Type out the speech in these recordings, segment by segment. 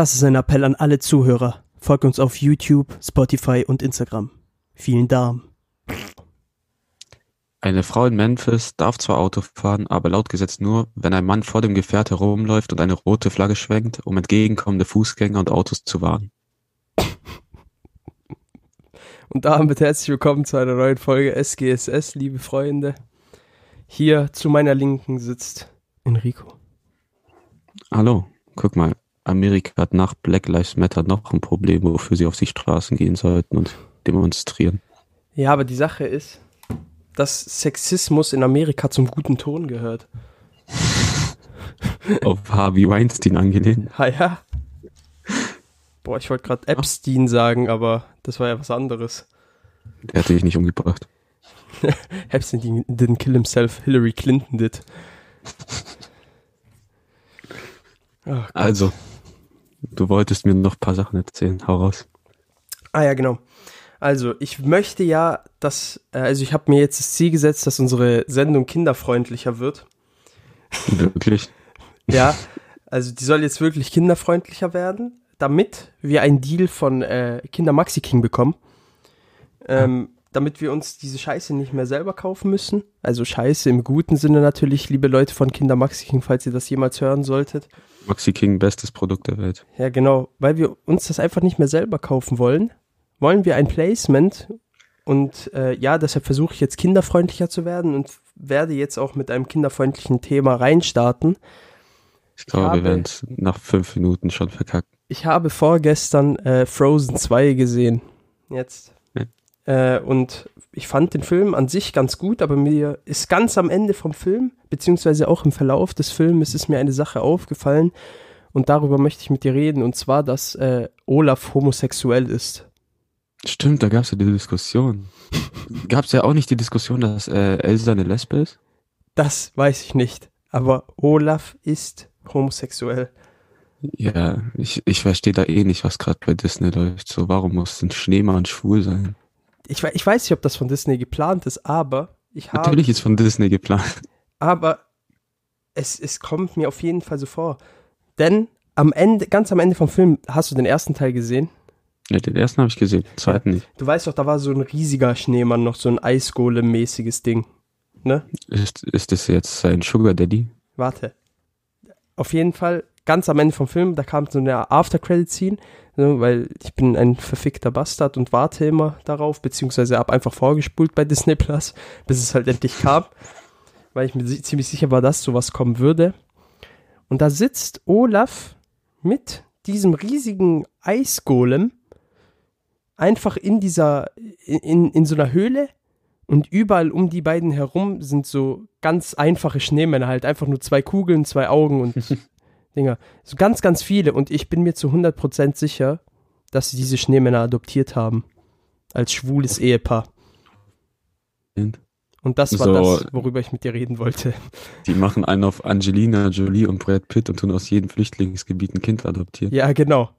Das ist ein Appell an alle Zuhörer. Folgt uns auf YouTube, Spotify und Instagram. Vielen Dank. Eine Frau in Memphis darf zwar Auto fahren, aber laut Gesetz nur, wenn ein Mann vor dem Gefährt herumläuft und eine rote Flagge schwenkt, um entgegenkommende Fußgänger und Autos zu warnen. Und damit herzlich willkommen zu einer neuen Folge SGSS, liebe Freunde. Hier zu meiner Linken sitzt Enrico. Hallo, guck mal, Amerika hat nach Black Lives Matter noch ein Problem, wofür sie auf die Straßen gehen sollten und demonstrieren. Ja, aber die Sache ist, dass Sexismus in Amerika zum guten Ton gehört. auf Harvey Weinstein angelehnt. Ah ja. Boah, ich wollte gerade Epstein sagen, aber das war ja was anderes. Der hat dich nicht umgebracht. Epstein didn't kill himself, Hillary Clinton did. Oh also, du wolltest mir noch ein paar Sachen erzählen. Hau raus. Ah ja, genau. Also, ich möchte ja, dass, äh, also ich habe mir jetzt das Ziel gesetzt, dass unsere Sendung kinderfreundlicher wird. Wirklich? ja, also die soll jetzt wirklich kinderfreundlicher werden, damit wir einen Deal von äh, Kinder Maxi King bekommen. Ähm, damit wir uns diese Scheiße nicht mehr selber kaufen müssen. Also Scheiße im guten Sinne natürlich, liebe Leute von Kinder Maxi King, falls ihr das jemals hören solltet. Maxi King, bestes Produkt der Welt. Ja, genau. Weil wir uns das einfach nicht mehr selber kaufen wollen, wollen wir ein Placement. Und äh, ja, deshalb versuche ich jetzt kinderfreundlicher zu werden und werde jetzt auch mit einem kinderfreundlichen Thema reinstarten. Ich glaube, ich habe, wir werden es nach fünf Minuten schon verkacken. Ich habe vorgestern äh, Frozen 2 gesehen. Jetzt. Äh, und ich fand den Film an sich ganz gut, aber mir ist ganz am Ende vom Film, beziehungsweise auch im Verlauf des Films, ist mir eine Sache aufgefallen. Und darüber möchte ich mit dir reden. Und zwar, dass äh, Olaf homosexuell ist. Stimmt, da gab es ja die Diskussion. gab es ja auch nicht die Diskussion, dass äh, Elsa eine Lesbe ist? Das weiß ich nicht. Aber Olaf ist homosexuell. Ja, ich, ich verstehe da eh nicht, was gerade bei Disney läuft. So, warum muss ein Schneemann schwul sein? Ich, ich weiß nicht, ob das von Disney geplant ist, aber ich habe. Natürlich ist von Disney geplant. Aber es, es kommt mir auf jeden Fall so vor. Denn am Ende, ganz am Ende vom Film, hast du den ersten Teil gesehen? Ja, den ersten habe ich gesehen, den zweiten nicht. Du weißt doch, da war so ein riesiger Schneemann, noch so ein Eisgolem-mäßiges Ding. Ne? Ist, ist das jetzt sein Sugar Daddy? Warte. Auf jeden Fall, ganz am Ende vom Film, da kam so eine After-Credit-Scene, ne, weil ich bin ein verfickter Bastard und warte immer darauf, beziehungsweise habe einfach vorgespult bei Disney Plus, bis es halt endlich kam, weil ich mir ziemlich sicher war, dass sowas kommen würde. Und da sitzt Olaf mit diesem riesigen Eisgolem einfach in dieser, in, in so einer Höhle und überall um die beiden herum sind so ganz einfache Schneemänner halt, einfach nur zwei Kugeln, zwei Augen und Dinger. So ganz, ganz viele und ich bin mir zu 100% sicher, dass sie diese Schneemänner adoptiert haben. Als schwules Ehepaar. Und das war so, das, worüber ich mit dir reden wollte. Die machen einen auf Angelina Jolie und Brad Pitt und tun aus jedem Flüchtlingsgebiet ein Kind adoptieren. Ja, genau.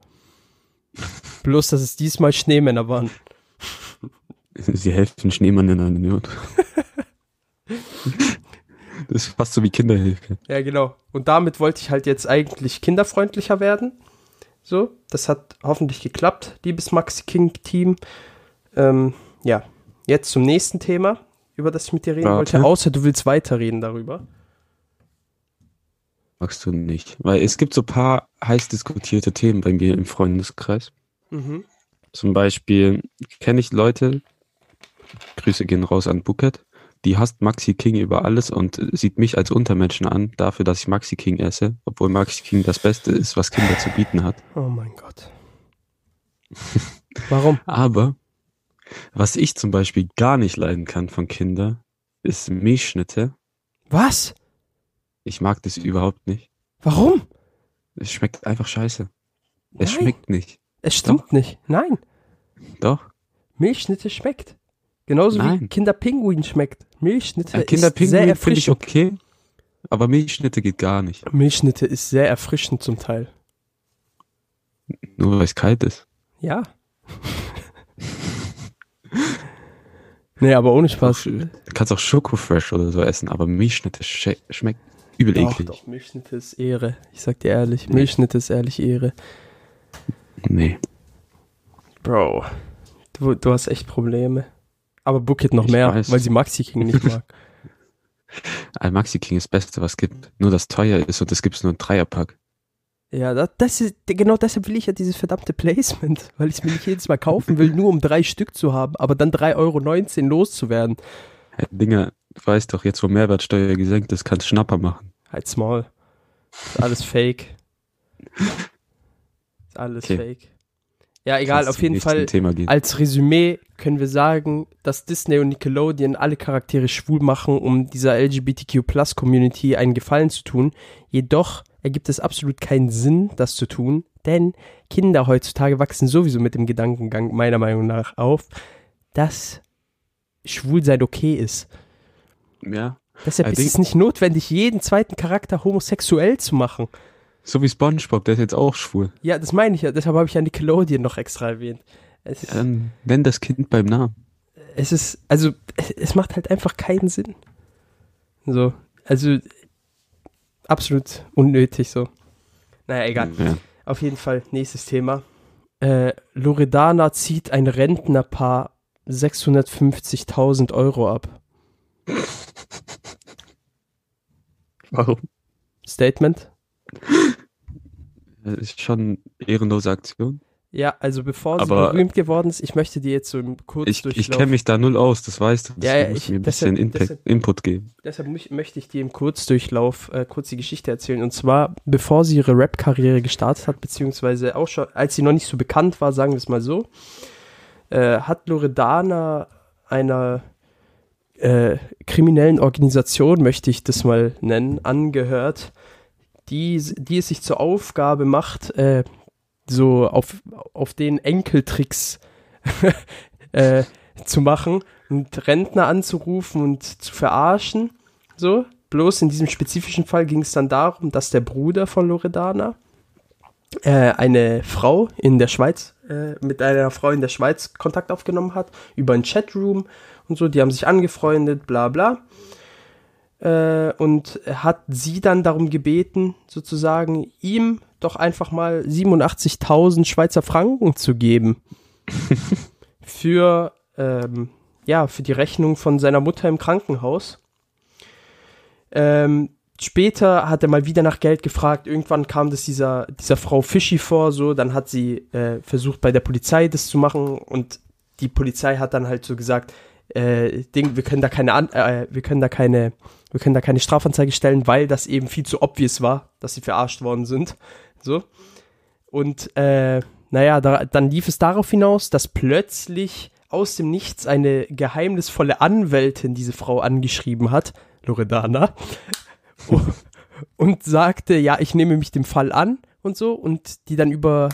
Bloß, dass es diesmal Schneemänner waren. Sie helfen Schneemännern an den Not. Das ist fast so wie Kinderhilfe. Ja, genau. Und damit wollte ich halt jetzt eigentlich kinderfreundlicher werden. So, das hat hoffentlich geklappt, liebes Maxi King Team. Ähm, ja, jetzt zum nächsten Thema, über das ich mit dir reden Warte. wollte. Außer du willst weiterreden darüber. Magst du nicht. Weil es gibt so ein paar heiß diskutierte Themen bei mir im Freundeskreis. Mhm. Zum Beispiel kenne ich Leute, Grüße gehen raus an Buket, die hasst Maxi King über alles und sieht mich als Untermenschen an, dafür, dass ich Maxi King esse, obwohl Maxi King das Beste ist, was Kinder zu bieten hat. Oh mein Gott. Warum? Aber was ich zum Beispiel gar nicht leiden kann von Kindern, ist Milchschnitte. Was? Ich mag das überhaupt nicht. Warum? Es schmeckt einfach scheiße. Nein. Es schmeckt nicht. Es stimmt Doch. nicht. Nein. Doch. Milchschnitte schmeckt. Genauso Nein. wie Kinderpinguin schmeckt. Milchschnitte ja, Kinderpinguin ist sehr erfrischend. ich okay, aber Milchschnitte geht gar nicht. Milchschnitte ist sehr erfrischend zum Teil. Nur weil es kalt ist. Ja. nee, aber ohne Spaß. Du kannst auch Schokofresh oder so essen, aber Milchschnitte schmeckt übel doch, eklig. Doch, Milchschnitte ist Ehre. Ich sag dir ehrlich, Milchschnitte ist ehrlich Ehre. Nee. Bro, du, du hast echt Probleme. Aber Bookit noch Ich mehr, weiß. weil sie Maxi King nicht mag. Ein Maxi King ist das Beste, was es gibt. Nur, dass teuer ist und es gibt nur einen Dreierpack. ja, das, das ist, genau deshalb will ich ja dieses verdammte Placement, weil ich es mir nicht jedes Mal kaufen will, nur um drei Stück zu haben, aber dann 3,19 Euro loszuwerden. Hey, Dinger, du weißt doch, jetzt wo Mehrwertsteuer gesenkt ist, kannst Schnapper machen. Halt small. Ist alles fake. Ist alles Okay. fake. Ja, egal, auf jeden Fall. Als Resümee können wir sagen, dass Disney und Nickelodeon alle Charaktere schwul machen, um dieser LGBTQ-Plus-Community einen Gefallen zu tun. Jedoch ergibt es absolut keinen Sinn, das zu tun, denn Kinder heutzutage wachsen sowieso mit dem Gedankengang meiner Meinung nach auf, dass Schwulsein okay ist. Ja. Deshalb ist es nicht notwendig, jeden zweiten Charakter homosexuell zu machen. So wie SpongeBob, der ist jetzt auch schwul. Ja, das meine ich ja. Deshalb habe ich ja Nickelodeon noch extra erwähnt. Es, Ja, dann nenn das Kind beim Namen. es ist, also, es, es macht halt einfach keinen Sinn. So, also, absolut unnötig so. Naja, egal. Ja. Auf jeden Fall, nächstes Thema. Äh, Loredana zieht ein Rentnerpaar 650.000 Euro ab. Warum? Statement? Das ist schon eine ehrenlose Aktion. Ja, also bevor sie Aber- berühmt geworden ist, ich möchte dir jetzt so im Ich, ich kenne mich da null aus, das weißt du. Ja, ja, ich- mir ein bisschen deshalb- Impact, deshalb- Input geben. Deshalb mö- möchte ich dir im Kurzdurchlauf äh, kurz die Geschichte erzählen. Und zwar, bevor sie ihre Rap-Karriere gestartet hat, beziehungsweise auch schon, als sie noch nicht so bekannt war, sagen wir es mal so, äh, hat Loredana einer äh, kriminellen Organisation, möchte ich das mal nennen, angehört, die, die es sich zur Aufgabe macht, äh, so auf, auf den Enkeltricks äh, zu machen und Rentner anzurufen und zu verarschen. So. Bloß in diesem spezifischen Fall ging es dann darum, dass der Bruder von Loredana äh, eine Frau in der Schweiz, äh, mit einer Frau in der Schweiz Kontakt aufgenommen hat, über ein Chatroom und so, die haben sich angefreundet, bla bla. Äh, und hat sie dann darum gebeten, sozusagen ihm doch einfach mal 87.000 Schweizer Franken zu geben. für, ähm, ja, für die Rechnung von seiner Mutter im Krankenhaus. Ähm, später hat er mal wieder nach Geld gefragt. Irgendwann kam das dieser, dieser Frau Fischi vor, so. Dann hat sie äh, versucht, bei der Polizei das zu machen. Und die Polizei hat dann halt so gesagt, äh, Ding, wir können da keine, An äh, wir können da keine, wir können da keine Strafanzeige stellen, weil das eben viel zu obvious war, dass sie verarscht worden sind. So. Und äh, naja, da, dann lief es darauf hinaus, dass plötzlich aus dem Nichts eine geheimnisvolle Anwältin diese Frau angeschrieben hat, Loredana, und sagte, ja, ich nehme mich dem Fall an und so, und die dann über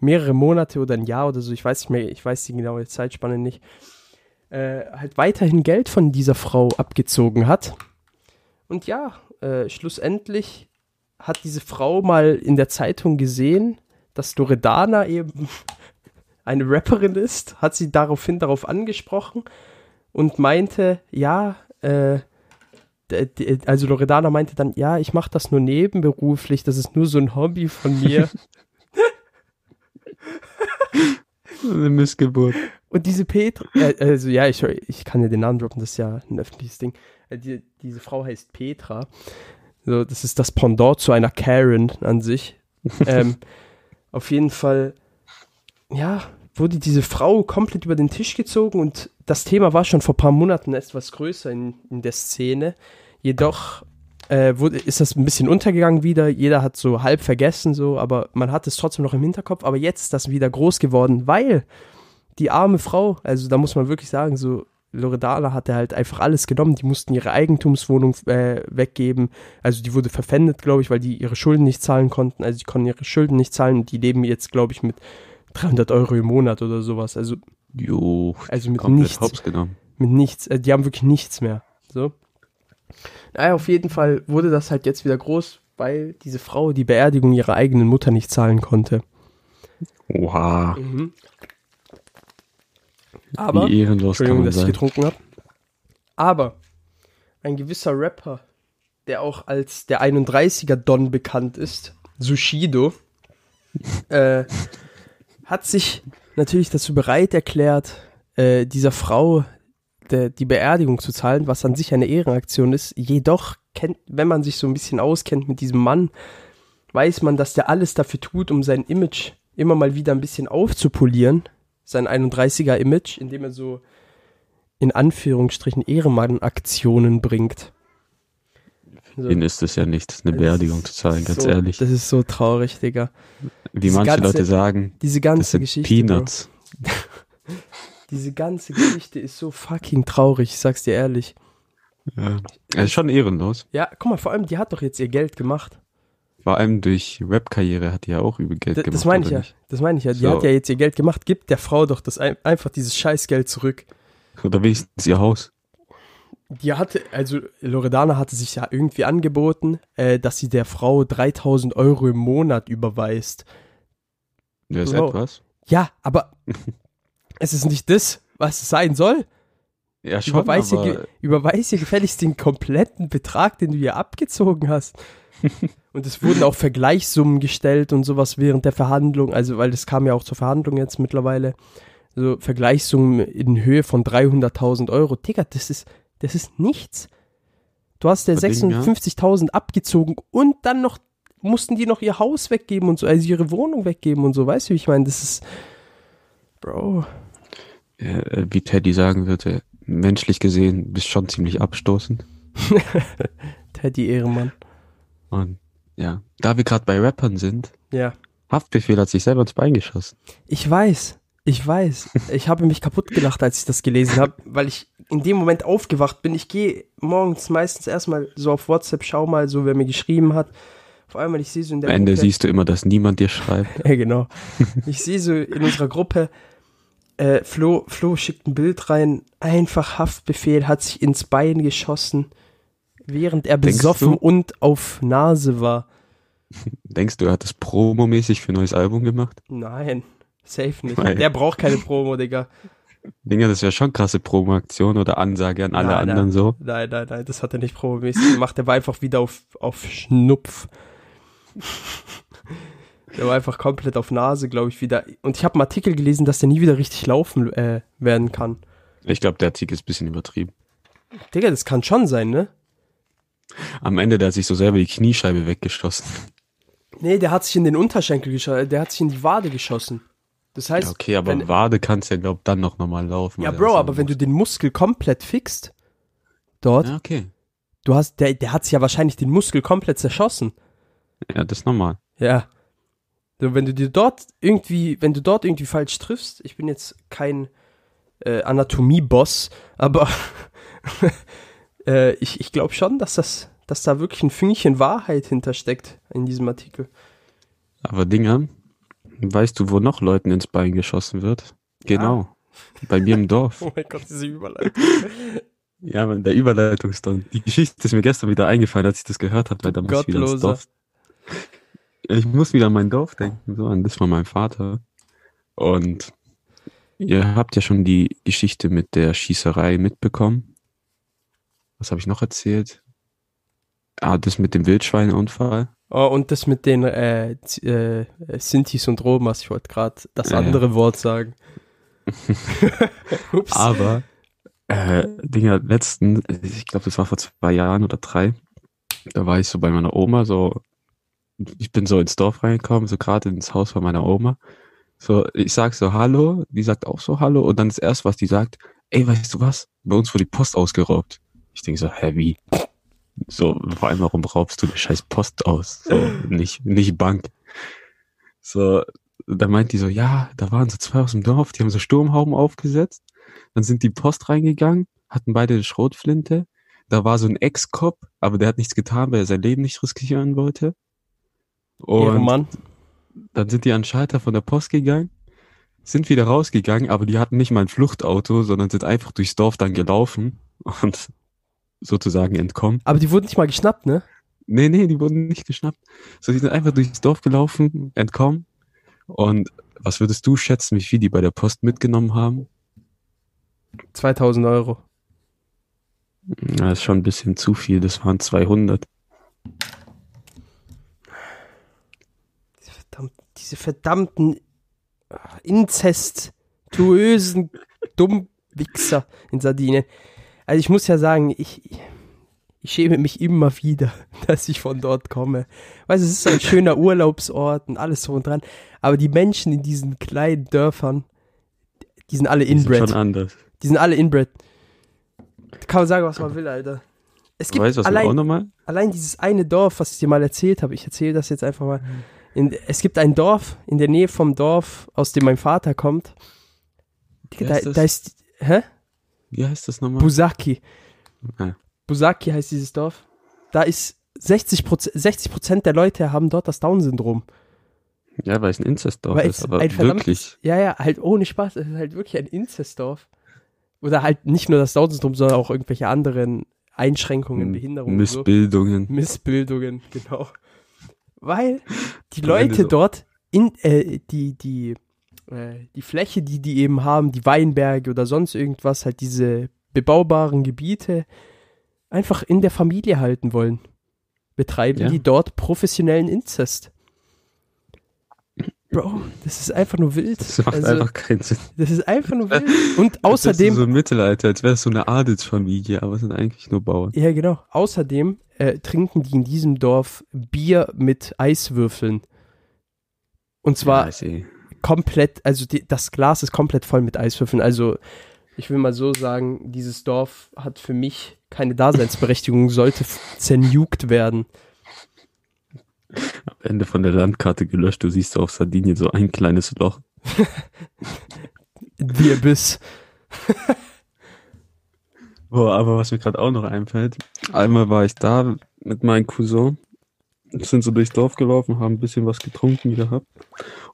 mehrere Monate oder ein Jahr oder so, ich weiß nicht mehr, ich weiß die genaue Zeitspanne nicht, äh, halt weiterhin Geld von dieser Frau abgezogen hat. Und ja, äh, schlussendlich hat diese Frau mal in der Zeitung gesehen, dass Loredana eben eine Rapperin ist, hat sie daraufhin darauf angesprochen und meinte, ja, äh, also Loredana meinte dann, ja, ich mache das nur nebenberuflich, das ist nur so ein Hobby von mir. Eine Missgeburt. Und diese Petra, äh, also ja, ich, ich kann ja den Namen droppen, das ist ja ein öffentliches Ding. Äh, die, diese Frau heißt Petra. So, das ist das Pendant zu einer Karen an sich. ähm, auf jeden Fall, ja, wurde diese Frau komplett über den Tisch gezogen und das Thema war schon vor ein paar Monaten etwas größer in, in der Szene. Jedoch äh, wurde, ist das ein bisschen untergegangen wieder. Jeder hat so halb vergessen, so, aber man hat es trotzdem noch im Hinterkopf. Aber jetzt ist das wieder groß geworden, weil die arme Frau, also da muss man wirklich sagen, so Loredana hatte halt einfach alles genommen. Die mussten ihre Eigentumswohnung äh, weggeben. Also die wurde verpfändet, glaube ich, weil die ihre Schulden nicht zahlen konnten. Also die konnten ihre Schulden nicht zahlen und die leben jetzt, glaube ich, mit 300 Euro im Monat oder sowas. Also, Jo, also mit nichts mit nichts. Äh, die haben wirklich nichts mehr. So. Naja, auf jeden Fall wurde das halt jetzt wieder groß, weil diese Frau die Beerdigung ihrer eigenen Mutter nicht zahlen konnte. Oha, Aber, wie ehrenlos Entschuldigung, dass ich sein. getrunken habe. Aber ein gewisser Rapper, der auch als der 31er Don bekannt ist, Sushido, äh, hat sich natürlich dazu bereit erklärt, äh, dieser Frau de, die Beerdigung zu zahlen, was an sich eine Ehrenaktion ist. Jedoch kennt, wenn man sich so ein bisschen auskennt mit diesem Mann, weiß man, dass der alles dafür tut, um sein Image immer mal wieder ein bisschen aufzupolieren. Sein 31er Image, indem er so in Anführungsstrichen Ehrenmann-Aktionen bringt. So. Ihnen ist es ja nicht, eine Beerdigung zu zahlen, ganz so, ehrlich. Das ist so traurig, Digga. Wie diese manche ganze, Leute sagen, diese ganze das sind Geschichte. Peanuts. diese ganze Geschichte ist so fucking traurig, ich sag's dir ehrlich. Ja, er ist schon ehrenlos. Ja, guck mal, vor allem, die hat doch jetzt ihr Geld gemacht. Vor allem durch Webkarriere hat die ja auch über Geld D gemacht. Das meine ich ja. Das meine ich ja. Die so. hat ja jetzt ihr Geld gemacht. Gibt der Frau doch das einfach dieses Scheißgeld zurück. Oder wenigstens ihr Haus. Die hatte, also Loredana hatte sich ja irgendwie angeboten, äh, dass sie der Frau 3000 Euro im Monat überweist. Das ist Bro. etwas. Ja, aber es ist nicht das, was es sein soll. Ja, schon, überweis, ihr, überweis ihr gefälligst den kompletten Betrag, den du ihr abgezogen hast. Und es wurden auch Vergleichssummen gestellt und sowas während der Verhandlung, also weil das kam ja auch zur Verhandlung jetzt mittlerweile. So Vergleichssummen in Höhe von 300.000 Euro. Digga, das ist, das ist nichts. Du hast der 56.000 ja. abgezogen und dann noch mussten die noch ihr Haus weggeben und so, also ihre Wohnung weggeben und so. Weißt du, wie ich meine? Das ist, Bro. Ja, äh, wie Teddy sagen würde, menschlich gesehen bist schon ziemlich abstoßend. Teddy Ehrenmann. Und ja, da wir gerade bei Rappern sind, ja. Haftbefehl hat sich selber ins Bein geschossen. Ich weiß, ich weiß. Ich habe mich kaputt gelacht, als ich das gelesen habe, weil ich in dem Moment aufgewacht bin. Ich gehe morgens meistens erstmal so auf WhatsApp, schau mal so, wer mir geschrieben hat. Vor allem, weil ich sehe so in der Am Ende Gruppe, siehst du immer, dass niemand dir schreibt. ja, genau. Ich sehe so in unserer Gruppe, äh, Flo, Flo schickt ein Bild rein, einfach Haftbefehl, hat sich ins Bein geschossen, während er Denkst besoffen du? und auf Nase war. Denkst du, er hat das promomäßig für ein neues Album gemacht? Nein, safe nicht. Nein. Der braucht keine Promo, Digga. Dinger, das wäre schon krasse Promo-Aktion oder Ansage an alle nein, anderen nein. so. Nein, nein, nein, das hat er nicht promomäßig gemacht. Der war einfach wieder auf, auf Schnupf. Der war einfach komplett auf Nase, glaube ich, wieder. Und ich habe einen Artikel gelesen, dass der nie wieder richtig laufen äh, werden kann. Ich glaube, der Artikel ist ein bisschen übertrieben. Digga, das kann schon sein, ne? Am Ende, der hat sich so selber die Kniescheibe weggeschossen. Nee, der hat sich in den Unterschenkel geschossen, der hat sich in die Wade geschossen. Das heißt. Ja, okay, aber wenn, Wade kannst ja, glaub dann noch normal laufen. Ja, Bro, aber wenn du den Muskel komplett fixst, dort. Ja, okay. Du hast, der, der hat sich ja wahrscheinlich den Muskel komplett zerschossen. Ja, das ist normal. Ja. So, wenn du dir dort irgendwie, wenn du dort irgendwie falsch triffst, ich bin jetzt kein äh, Anatomie-Boss, aber äh, ich, ich glaube schon, dass das, dass da wirklich ein Fünkchen Wahrheit hintersteckt in diesem Artikel. Aber Dinger, weißt du, wo noch Leuten ins Bein geschossen wird? Genau. Ja. Bei mir im Dorf. oh mein Gott, diese Überleitung. ja, man, der Überleitungston. Die Geschichte ist mir gestern wieder eingefallen, als ich das gehört habe, weil da muss ich wieder ins Dorf ich muss wieder an mein Dorf denken, so an das von meinem Vater. Und ihr habt ja schon die Geschichte mit der Schießerei mitbekommen. Was habe ich noch erzählt? Ah, das mit dem Wildschweinunfall. Oh, und das mit den äh, äh, Sintis und Romas. Ich wollte gerade das andere äh. Wort sagen. Ups. Aber, äh, Dinger, letzten, ich glaube, das war vor zwei Jahren oder drei, da war ich so bei meiner Oma so ich bin so ins Dorf reingekommen, so gerade ins Haus von meiner Oma. So, ich sag so Hallo, die sagt auch so Hallo und dann das erste, was die sagt, ey, weißt du was? Bei uns wurde die Post ausgeraubt. Ich denke so, hä, wie? So, vor allem, warum raubst du die scheiß Post aus? So, nicht, nicht Bank. So, da meint die so, ja, da waren so zwei aus dem Dorf, die haben so Sturmhauben aufgesetzt. Dann sind die Post reingegangen, hatten beide eine Schrotflinte. Da war so ein Ex-Cop, aber der hat nichts getan, weil er sein Leben nicht riskieren wollte. Und Mann. dann sind die an Schalter von der Post gegangen, sind wieder rausgegangen, aber die hatten nicht mal ein Fluchtauto, sondern sind einfach durchs Dorf dann gelaufen und sozusagen entkommen. Aber die wurden nicht mal geschnappt, ne? Nee, nee, die wurden nicht geschnappt. So, die sind einfach durchs Dorf gelaufen, entkommen. Und was würdest du schätzen, wie viel die bei der Post mitgenommen haben? 2000 Euro. Das ist schon ein bisschen zu viel, das waren 200. diese verdammten inzestuösen Dummwichser in Sardinien. Also ich muss ja sagen, ich, ich schäme mich immer wieder, dass ich von dort komme. Weißt du, es ist so ein schöner Urlaubsort und alles so und dran. Aber die Menschen in diesen kleinen Dörfern, die sind alle inbred. Die sind schon anders. Die sind alle inbred. Kann man sagen, was man will, Alter. Es gibt weißt du, was allein, auch nochmal? allein dieses eine Dorf, was ich dir mal erzählt habe, ich erzähle das jetzt einfach mal. In, es gibt ein Dorf in der Nähe vom Dorf, aus dem mein Vater kommt. Da, das? da ist, hä? Wie heißt das nochmal? Busaki. Ah. Busaki heißt dieses Dorf. Da ist 60 Prozent, 60 Prozent der Leute haben dort das Down-Syndrom. Ja, weil es ein Inzestdorf Weil ist, aber wirklich. Ja, ja, halt ohne Spaß. Es ist halt wirklich ein Inzestdorf. Oder halt nicht nur das Down-Syndrom, sondern auch irgendwelche anderen Einschränkungen, M- Behinderungen. und so. Missbildungen. Missbildungen, genau. Weil die Leute dort in äh, die, die, äh, die Fläche, die die eben haben, die Weinberge oder sonst irgendwas, halt diese bebaubaren Gebiete einfach in der Familie halten wollen, betreiben Ja. die dort professionellen Inzest. Bro, das ist einfach nur wild. Das macht Also, einfach keinen Sinn. das ist einfach nur wild. Und Als wärst du außerdem, So im Mittelalter, als wäre es so eine Adelsfamilie, aber es sind eigentlich nur Bauern. Ja, genau. Außerdem äh, trinken die in diesem Dorf Bier mit Eiswürfeln. Und zwar ja, ist. Komplett, also die, das Glas ist komplett voll mit Eiswürfeln. Also ich will mal so sagen, dieses Dorf hat für mich keine Daseinsberechtigung, sollte zernugt werden. am Ende von der Landkarte gelöscht. Du siehst auf Sardinien so ein kleines Loch. Die Abyss. Boah, aber was mir gerade auch noch einfällt, einmal war ich da mit meinem Cousin, sind so durchs Dorf gelaufen, haben ein bisschen was getrunken gehabt.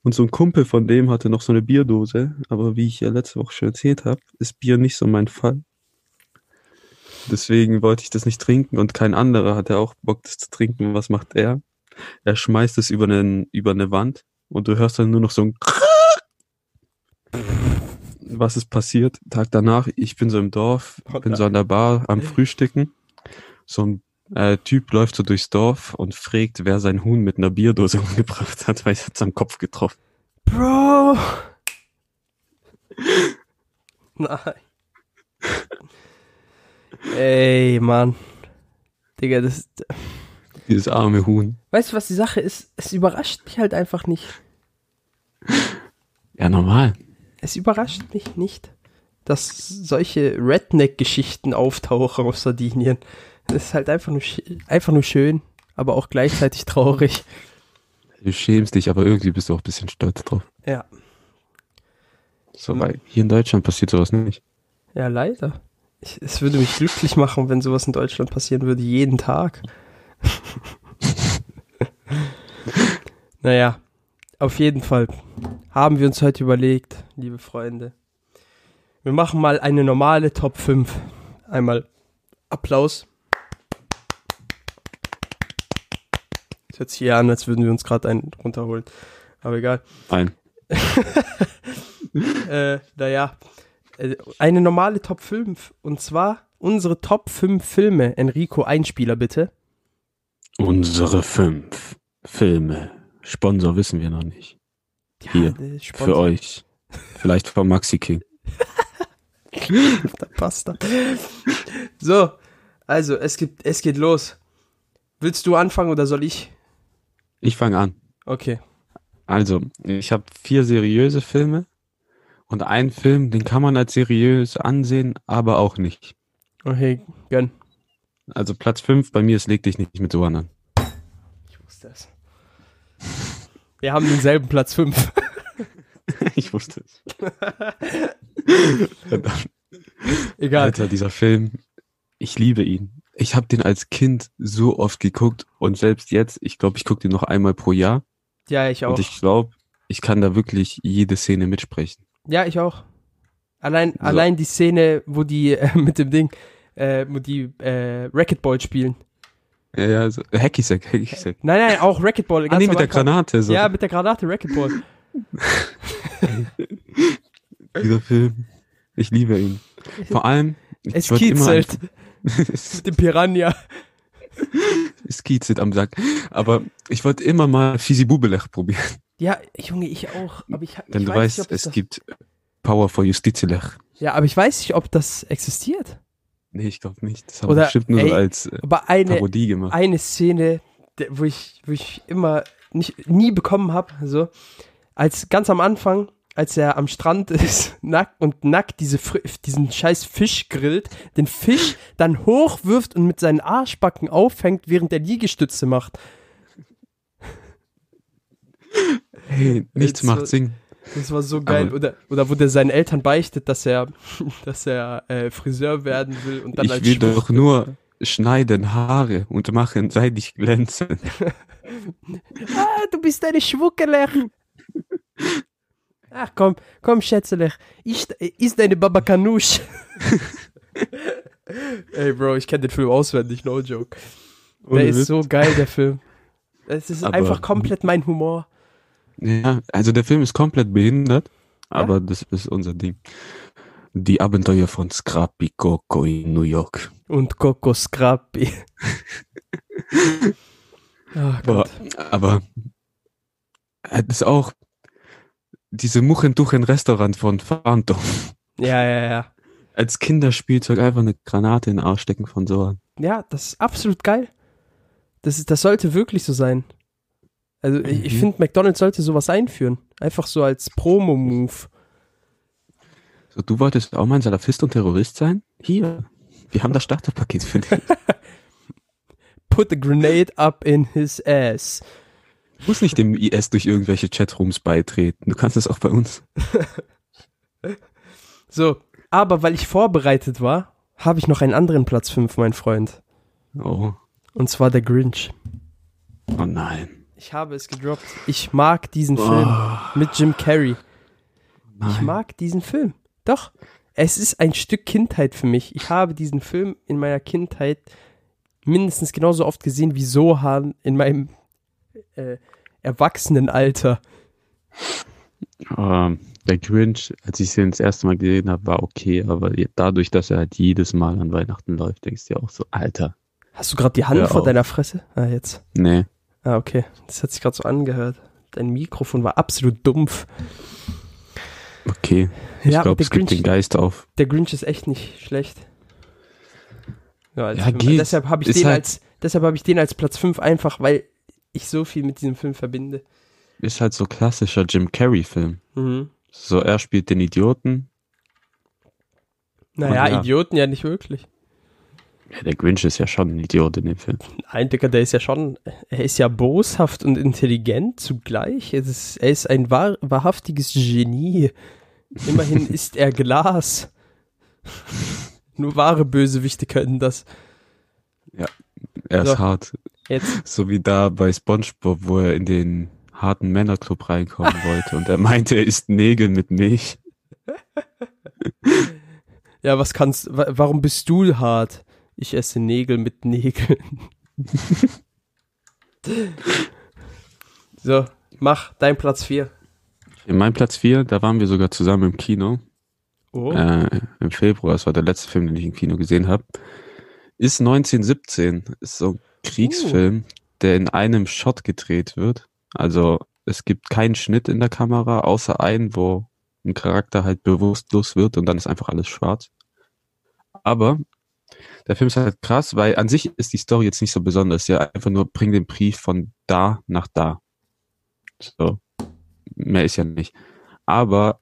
Und so ein Kumpel von dem hatte noch so eine Bierdose, aber wie ich ja letzte Woche schon erzählt habe, ist Bier nicht so mein Fall. Deswegen wollte ich das nicht trinken und kein anderer hatte auch Bock, das zu trinken. Was macht er? Er schmeißt es über, einen, über eine Wand und du hörst dann nur noch so ein was ist passiert? Tag danach, ich bin so im Dorf, bin so an der Bar am Frühstücken. So ein äh, Typ läuft so durchs Dorf und fragt, wer sein Huhn mit einer Bierdose umgebracht hat, weil es hat's am Kopf getroffen. Bro! Nein. Ey, Mann. Digga, das ist. Dieses arme Huhn. Weißt du, was die Sache ist? Es überrascht mich halt einfach nicht. Ja, normal. Es überrascht mich nicht, dass solche Redneck-Geschichten auftauchen auf Sardinien. Das ist halt einfach nur, einfach nur schön, aber auch gleichzeitig traurig. Du schämst dich, aber irgendwie bist du auch ein bisschen stolz drauf. Ja, So, weil hier in Deutschland passiert sowas nicht. ja, leider. Ich, es würde mich glücklich machen, wenn sowas in Deutschland passieren würde, jeden Tag. naja, auf jeden Fall haben wir uns heute überlegt, liebe Freunde. Wir machen mal eine normale Top 5. Einmal Applaus. Das hört sich hier an, als würden wir uns gerade einen runterholen. Aber egal. Ein. Äh, naja, äh, eine normale Top 5. Und zwar unsere Top 5 Filme. Enrico, Einspieler bitte. Unsere fünf Filme. Sponsor wissen wir noch nicht. Hier, der Für euch. Vielleicht von Maxi King. Da passt das. So, also es gibt, es geht los. Willst du anfangen oder soll ich? Ich fange an. Okay. Also, ich habe vier seriöse Filme und einen Film, den kann man als seriös ansehen, aber auch nicht. Okay, gönn. Also Platz fünf bei mir ist Leg dich nicht mit so an. Ich wusste es. Wir haben denselben Platz 5. ich wusste es. Verdammt. Egal. Alter, dieser Film, ich liebe ihn. Ich habe den als Kind so oft geguckt und selbst jetzt, ich glaube, ich gucke den noch einmal pro Jahr Ja, ich auch. und ich glaube, ich kann da wirklich jede Szene mitsprechen. ja, ich auch. Allein, allein die Szene, wo die äh, mit dem Ding, äh, wo die äh, Racquetball spielen. Ja, ja, so, Hacky Sack, Hacky Sack. Nein, nein, auch Racquetball. Ah, nee, mit der. Granate. So. Ja, mit der Granate Racquetball. Dieser Film, ich liebe ihn. Vor allem, Es ich immer kitzelt ein- mit dem Piranha. es kitzelt am Sack. Aber ich wollte immer mal Fisi Bubelech probieren. Ja, Junge, ich auch. Aber ich, Denn ich du weiß weißt, nicht, es das, gibt Power for Justizilech. Ja, aber ich weiß nicht, ob das existiert. Nee, ich glaube nicht. Das haben Oder, wir bestimmt nur ey, so als äh, eine, Parodie gemacht. eine Szene, wo ich, wo ich immer nicht, nie bekommen habe, so, als ganz am Anfang, als er am Strand ist, nackt und nackt diese, diesen scheiß Fisch grillt, den Fisch dann hochwirft und mit seinen Arschbacken auffängt, während er Liegestütze macht. Hey, nichts Jetzt macht so- Sinn. Das war so geil. Aber- Oder, oder wo der seinen Eltern beichtet, dass er, dass er äh, Friseur werden will und dann Ich will Schwuch- doch nur schneiden Haare und machen seidig glänzen. Ah, du bist eine Schwuckelech. Ach komm, komm, Schätzelech. Ich, ist deine Baba Kanusch. Ey, Bro, ich kenne den Film auswendig, no joke. Der Ohne ist Witz. so geil, der Film. Es ist Aber- einfach komplett mein Humor. Ja, also der Film ist komplett behindert, aber das ist unser Ding. Die Abenteuer von Scrappy Coco in New York. Und Coco Scrappy. Boah, Gott. aber es ist auch diese Muchentuchen-Restaurant von Phantom. Ja, ja, ja. Als Kinderspielzeug einfach eine Granate in den Arsch stecken von so an. Ja, das ist absolut geil. Das, ist, das sollte wirklich so sein. Also ich, ich Mhm. finde, McDonald's sollte sowas einführen. Einfach so als Promo-Move. So, du wolltest auch mal ein Salafist und Terrorist sein? Hier. Wir haben das Starterpaket für dich. Put a grenade up in his ass. Du musst nicht dem IS durch irgendwelche Chatrooms beitreten. Du kannst es auch bei uns. So, aber weil ich vorbereitet war, habe ich noch einen anderen Platz 5, mein Freund. Oh. Und zwar der Grinch. Oh nein. Ich habe es gedroppt. Ich mag diesen Oh, Film mit Jim Carrey. Ich nein. mag diesen Film. Doch. Es ist ein Stück Kindheit für mich. Ich habe diesen Film in meiner Kindheit mindestens genauso oft gesehen wie Sohan in meinem äh, Erwachsenenalter. Ähm, der Grinch, als ich den das erste Mal gesehen habe, war okay, aber dadurch, dass er halt jedes Mal an Weihnachten läuft, denkst du dir auch so, Alter. Hast du gerade die Hand vor auf. deiner Fresse? Ah, jetzt. Nee. Ah, okay. Das hat sich gerade so angehört. Dein Mikrofon war absolut dumpf. Okay. Ich ja, glaube, es gibt den Grinch, Geist auf. der Grinch ist echt nicht schlecht. Ja, als Ja, deshalb habe ich, den halt- als, deshalb hab ich den als Platz 5 einfach, weil ich so viel mit diesem Film verbinde. Ist halt so klassischer Jim Carrey-Film. Mhm. So, er spielt den Idioten. Naja, ja. Idioten ja nicht wirklich. Ja, der Grinch ist ja schon ein Idiot in dem Film. Nein, Digga, der ist ja schon, er ist ja boshaft und intelligent zugleich. Es ist, er ist ein wahr, wahrhaftiges Genie. Immerhin ist er Glas. Nur wahre Bösewichte können das. Er ist So. hart. Jetzt, So wie da bei SpongeBob, wo er in den harten Männerclub reinkommen wollte und er meinte, er isst Nägel mit Milch. ja, was kannst, wa warum bist du hart? Ich esse Nägel mit Nägeln. so, mach dein Platz 4. In meinem Platz 4, da waren wir sogar zusammen im Kino. Oh. Äh, Im Februar, das war der letzte Film, den ich im Kino gesehen habe. Ist 1917. Ist so Kriegsfilm, der in einem Shot gedreht wird. Also es gibt keinen Schnitt in der Kamera, außer einen, wo ein Charakter halt bewusstlos wird und dann ist einfach alles schwarz. Aber der Film ist halt krass, weil an sich ist die Story jetzt nicht so besonders. Ja, einfach nur bring den Brief von da nach da. So. Mehr ist ja nicht. Aber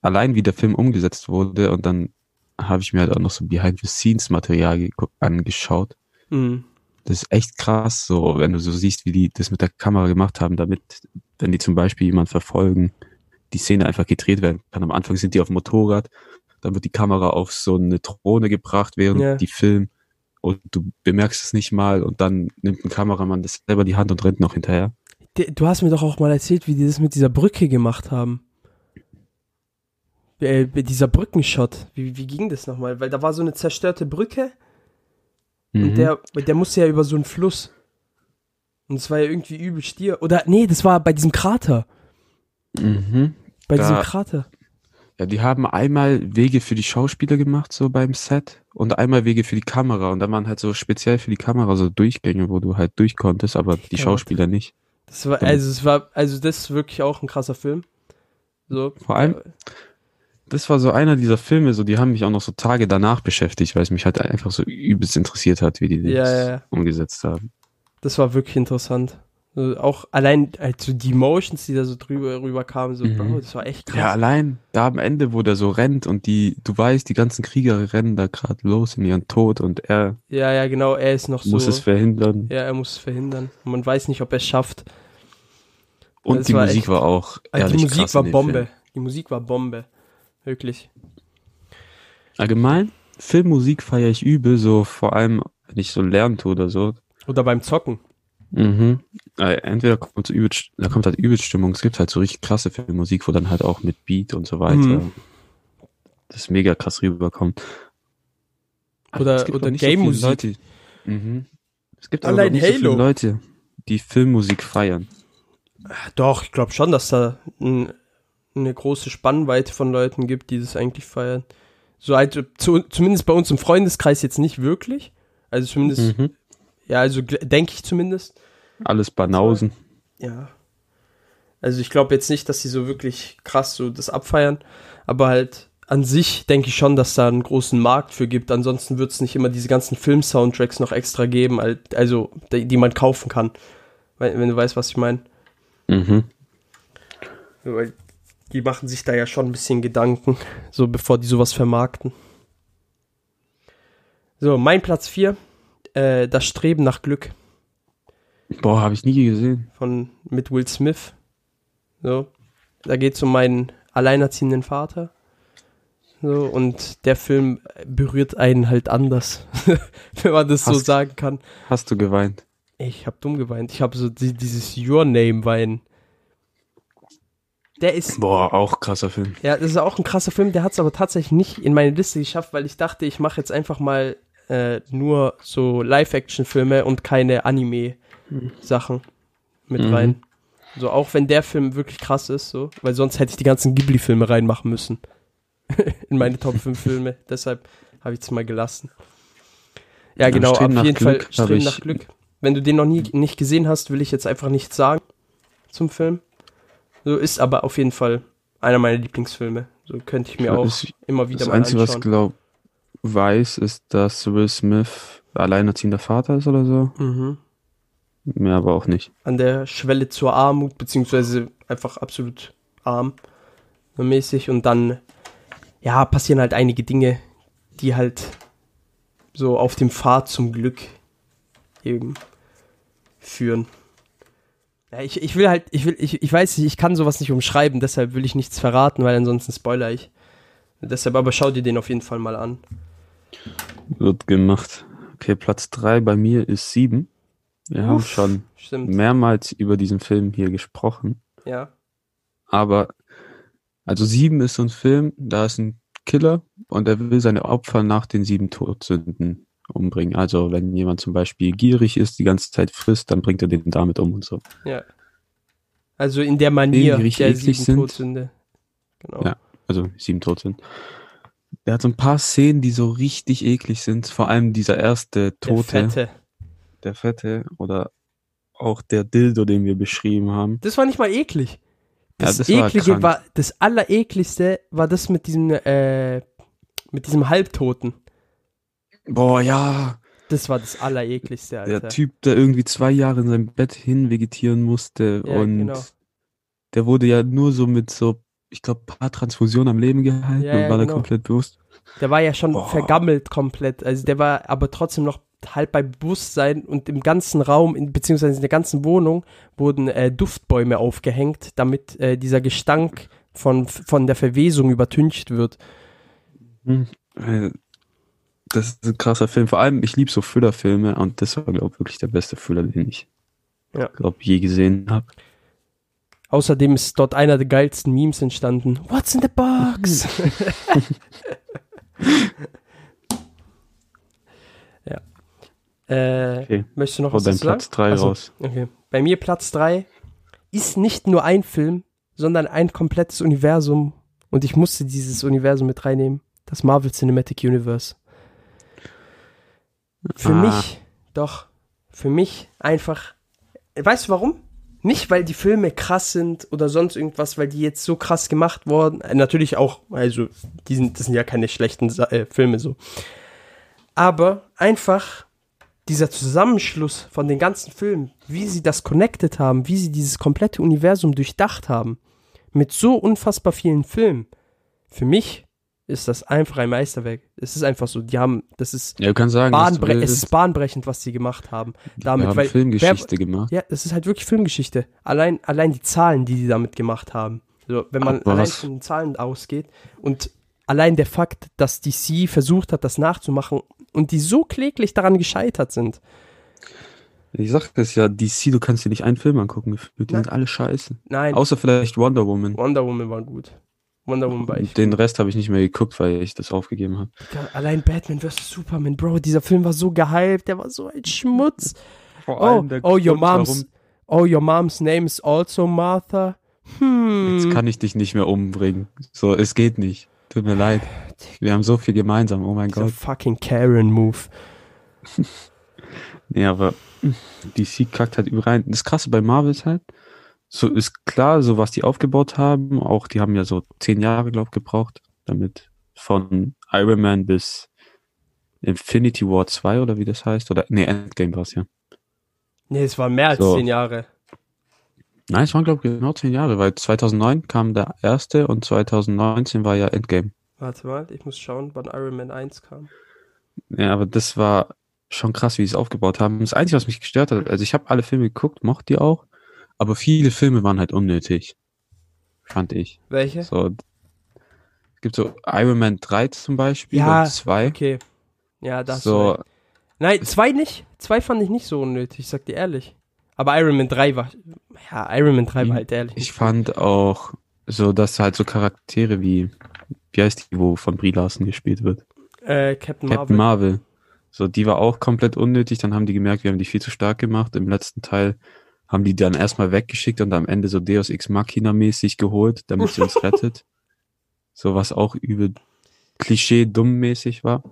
allein wie der Film umgesetzt wurde und dann habe ich mir halt auch noch so Behind-the-Scenes-Material angeschaut. Hm. Das ist echt krass, so, wenn du so siehst, wie die das mit der Kamera gemacht haben, damit, wenn die zum Beispiel jemanden verfolgen, die Szene einfach gedreht werden kann. Am Anfang sind die auf dem Motorrad, dann wird die Kamera auf so eine Drohne gebracht, während Ja. die filmen und du bemerkst es nicht mal und dann nimmt ein Kameramann das selber die Hand und rennt noch hinterher. Du hast mir doch auch mal erzählt, wie die das mit dieser Brücke gemacht haben. Äh, dieser Brückenshot. Wie, wie ging das nochmal? Weil da war so eine zerstörte Brücke Mhm. und der, der musste ja über so einen Fluss. Und es war ja irgendwie übel stier. Oder nee, das war bei diesem Krater. Mhm. Bei Da- diesem Krater. Ja, die haben einmal Wege für die Schauspieler gemacht, so beim Set, und einmal Wege für die Kamera. Und da waren halt so speziell für die Kamera so Durchgänge, wo du halt durchkonntest, aber die Ja. Schauspieler nicht. Das war, also es war, also das ist wirklich auch ein krasser Film. So. Vor allem- Das war so einer dieser Filme, so die haben mich auch noch so Tage danach beschäftigt, weil es mich halt einfach so übelst interessiert hat, wie die das Ja, ja, umgesetzt haben. Das war wirklich interessant. So, auch allein halt so die Emotions, die da so drüber rüber kamen, so, Mhm. Bro, das war echt krass. Ja, allein da am Ende, wo der so rennt und die, du weißt, die ganzen Krieger rennen da gerade los in ihren Tod und er ja, ja, genau, er ist noch muss so. es verhindern. ja, er muss es verhindern. Und man weiß nicht, ob er es schafft. Und das die war Musik echt- war auch Also ehrlich die Musik war Bombe. Film. Die Musik war Bombe. Wirklich. Allgemein, Filmmusik feiere ich übel, so vor allem, wenn ich so lernen tue oder so. Oder beim Zocken. Mhm. Äh, Entweder kommt so übel, da kommt halt übel Stimmung. Es gibt halt so richtig krasse Filmmusik, wo dann halt auch mit Beat und so weiter Mhm. das mega krass rüberkommt. Aber Oder- es gibt oder so Game-Musik. Leute- Mhm. Es gibt aber Allein nicht so viele Halo. Leute, die Filmmusik feiern. Doch, ich glaube schon, dass da ein, eine große Spannweite von Leuten gibt, die das eigentlich feiern. So halt, zu, zumindest bei uns im Freundeskreis jetzt nicht wirklich. Also zumindest, Mhm. ja, also denke ich zumindest. Alles Banausen. Ja. Also ich glaube jetzt nicht, dass sie so wirklich krass so das abfeiern, aber halt an sich denke ich schon, dass da einen großen Markt für gibt. Ansonsten wird es nicht immer diese ganzen Film-Soundtracks noch extra geben, halt- also die, die man kaufen kann. Wenn, wenn du weißt, was ich meine. Mhm. Weil die machen sich da ja schon ein bisschen Gedanken, so bevor die sowas vermarkten. So, mein Platz 4, äh, das Streben nach Glück Boah, habe ich nie gesehen. von mit Will Smith. So, da geht es um meinen alleinerziehenden Vater. So, und der Film berührt einen halt anders, wenn man das so Hast- sagen kann. Hast du geweint? Ich hab dumm geweint. Ich habe so die, dieses Your Name Wein. Der ist Boah, auch krasser Film. Ja, das ist auch ein krasser Film, der hat es aber tatsächlich nicht in meine Liste geschafft, weil ich dachte, ich mache jetzt einfach mal äh, nur so Live-Action-Filme und keine Anime-Sachen mit Mhm. rein. So, auch wenn der Film wirklich krass ist, so, weil sonst hätte ich die ganzen Ghibli-Filme reinmachen müssen. in meine Top 5 Filme. Deshalb habe ich es mal gelassen. Ja, Ja, genau, auf jeden Glück Fall Streben nach Glück. Wenn du den noch nie nicht gesehen hast, will ich jetzt einfach nichts sagen zum Film. So ist aber auf jeden Fall einer meiner Lieblingsfilme. So könnte ich mir auch Das, immer wieder das mal Einzige, was ich anschauen. glaub, weiß, ist, dass Will Smith alleinerziehender Vater ist oder so. Mhm. Mehr aber auch nicht. An der Schwelle zur Armut, beziehungsweise einfach absolut arm mäßig. Und dann, ja, passieren halt einige Dinge, die halt so auf dem Pfad zum Glück eben führen. Ja, ich, ich will halt, ich will, ich, ich weiß nicht, ich kann sowas nicht umschreiben, deshalb will ich nichts verraten, weil ansonsten spoiler ich. Deshalb aber schau dir den auf jeden Fall mal an. Wird gemacht. Okay, Platz 3 bei mir ist 7. Wir haben Uff. schon Stimmt. mehrmals über diesen Film hier gesprochen. Ja. Aber, also 7 ist so ein Film, da ist ein Killer und er will seine Opfer nach den sieben Todsünden umbringen. Also, wenn jemand zum Beispiel gierig ist, die ganze Zeit frisst, dann bringt er den damit um und so. Ja. Also in der Manier die richtig der sieben sind. Todsünde. Genau. Ja. Also, sieben Todsünden. Der hat so ein paar Szenen, die so richtig eklig sind. Vor allem dieser erste Der Tote, Fette. der Fette oder auch der Dildo, den wir beschrieben haben. Das war nicht mal eklig. Ja, Das, das war eklige krank. war, das allerekligste war das mit diesem, äh, mit diesem Halbtoten. Boah, ja. Das war das allerekligste, Alter. Der Typ, der irgendwie zwei Jahre in seinem Bett hinvegetieren musste Ja, und genau. der wurde ja nur so mit so, ich glaube, paar Transfusionen am Leben gehalten Ja, und war da genau. komplett bewusst. Der war ja schon Boah. vergammelt komplett. Also der war aber trotzdem noch halb bei Bewusstsein und im ganzen Raum, in, beziehungsweise in der ganzen Wohnung, wurden äh, Duftbäume aufgehängt, damit äh, dieser Gestank von, von der Verwesung übertüncht wird. Hm. Das ist ein krasser Film. Vor allem, ich liebe so Thriller-Filme und das war, glaube ich, wirklich der beste Thriller, den ich, Ja. glaube je gesehen habe. Außerdem ist dort einer der geilsten Memes entstanden. What's in the box? ja. Äh, Okay. Möchtest du noch Hau was deinen sagen? Platz 3 Also, raus. Okay. Bei mir Platz 3 ist nicht nur ein Film, sondern ein komplettes Universum und ich musste dieses Universum mit reinnehmen. Das Marvel Cinematic Universe. Für Ah. mich, doch, für mich einfach, weißt du warum? Nicht, weil die Filme krass sind oder sonst irgendwas, weil die jetzt so krass gemacht wurden. Äh, Natürlich auch, also, die sind, das sind ja keine schlechten äh, Filme so. Aber einfach dieser Zusammenschluss von den ganzen Filmen, wie sie das connected haben, wie sie dieses komplette Universum durchdacht haben, mit so unfassbar vielen Filmen. Für mich ist das einfach ein Meisterwerk. Es ist einfach so, die haben, das ist Ja, sagen, bahnbre es ist bahnbrechend, was sie gemacht haben. Die Damit, haben weil Filmgeschichte gemacht. ja, es ist halt wirklich Filmgeschichte. Allein, allein die Zahlen, die die damit gemacht haben. So, wenn man Aber allein was- von den Zahlen ausgeht und allein der Fakt, dass DC versucht hat, das nachzumachen und die so kläglich daran gescheitert sind. Ich sag das ja, DC, du kannst dir nicht einen Film angucken, die sind alle scheiße. Nein, Außer vielleicht Wonder Woman. Wonder Woman war gut. Wonder Woman war echt. Den Rest habe ich nicht mehr geguckt, weil ich das aufgegeben habe. Allein Batman vs. Superman, Bro, dieser Film war so gehypt, der war so ein Schmutz. Oh, oh, your mom's, oh, your mom's name is also Martha. Hm. Jetzt kann ich dich nicht mehr umbringen. So, es geht nicht. Tut mir leid. Wir haben so viel gemeinsam, oh mein Dieser Gott. fucking Karen-Move. Nee, aber DC kackt halt überall. Das Krasse bei Marvel ist halt, so ist klar, so was die aufgebaut haben, auch die haben ja so zehn Jahre, glaub gebraucht, damit von Iron Man bis Infinity War 2 oder wie das heißt, oder, nee, Endgame war's ja. Nee, es waren mehr als So. zehn Jahre. Nein, es waren, glaube ich, genau zehn Jahre, weil 2009 kam der erste und 2019 war ja Endgame. Warte mal, ich muss schauen, wann Iron Man 1 kam. Ja, aber das war schon krass, wie sie es aufgebaut haben. Das Einzige, was mich gestört hat, also ich habe alle Filme geguckt, mochte die auch, aber viele Filme waren halt unnötig. Fand ich. Welche? So, es gibt so Iron Man 3 zum Beispiel Ja, und 2. Okay. Ja, das. So, Nein, zwei nicht. Zwei fand ich nicht so unnötig, ich sag dir ehrlich. Aber Iron Man 3 war. Ja, Iron Man 3 war halt ehrlich. ich fand auch so, dass halt so Charaktere wie, wie heißt die, wo von Brie Larson gespielt wird? äh, Captain Marvel. Captain Marvel. So, die war auch komplett unnötig. Dann haben die gemerkt, wir haben die viel zu stark gemacht. Im letzten Teil haben die dann erstmal weggeschickt und am Ende so Deus Ex Machina mäßig geholt, damit sie uns rettet. So was auch übel Klischee dumm mäßig war.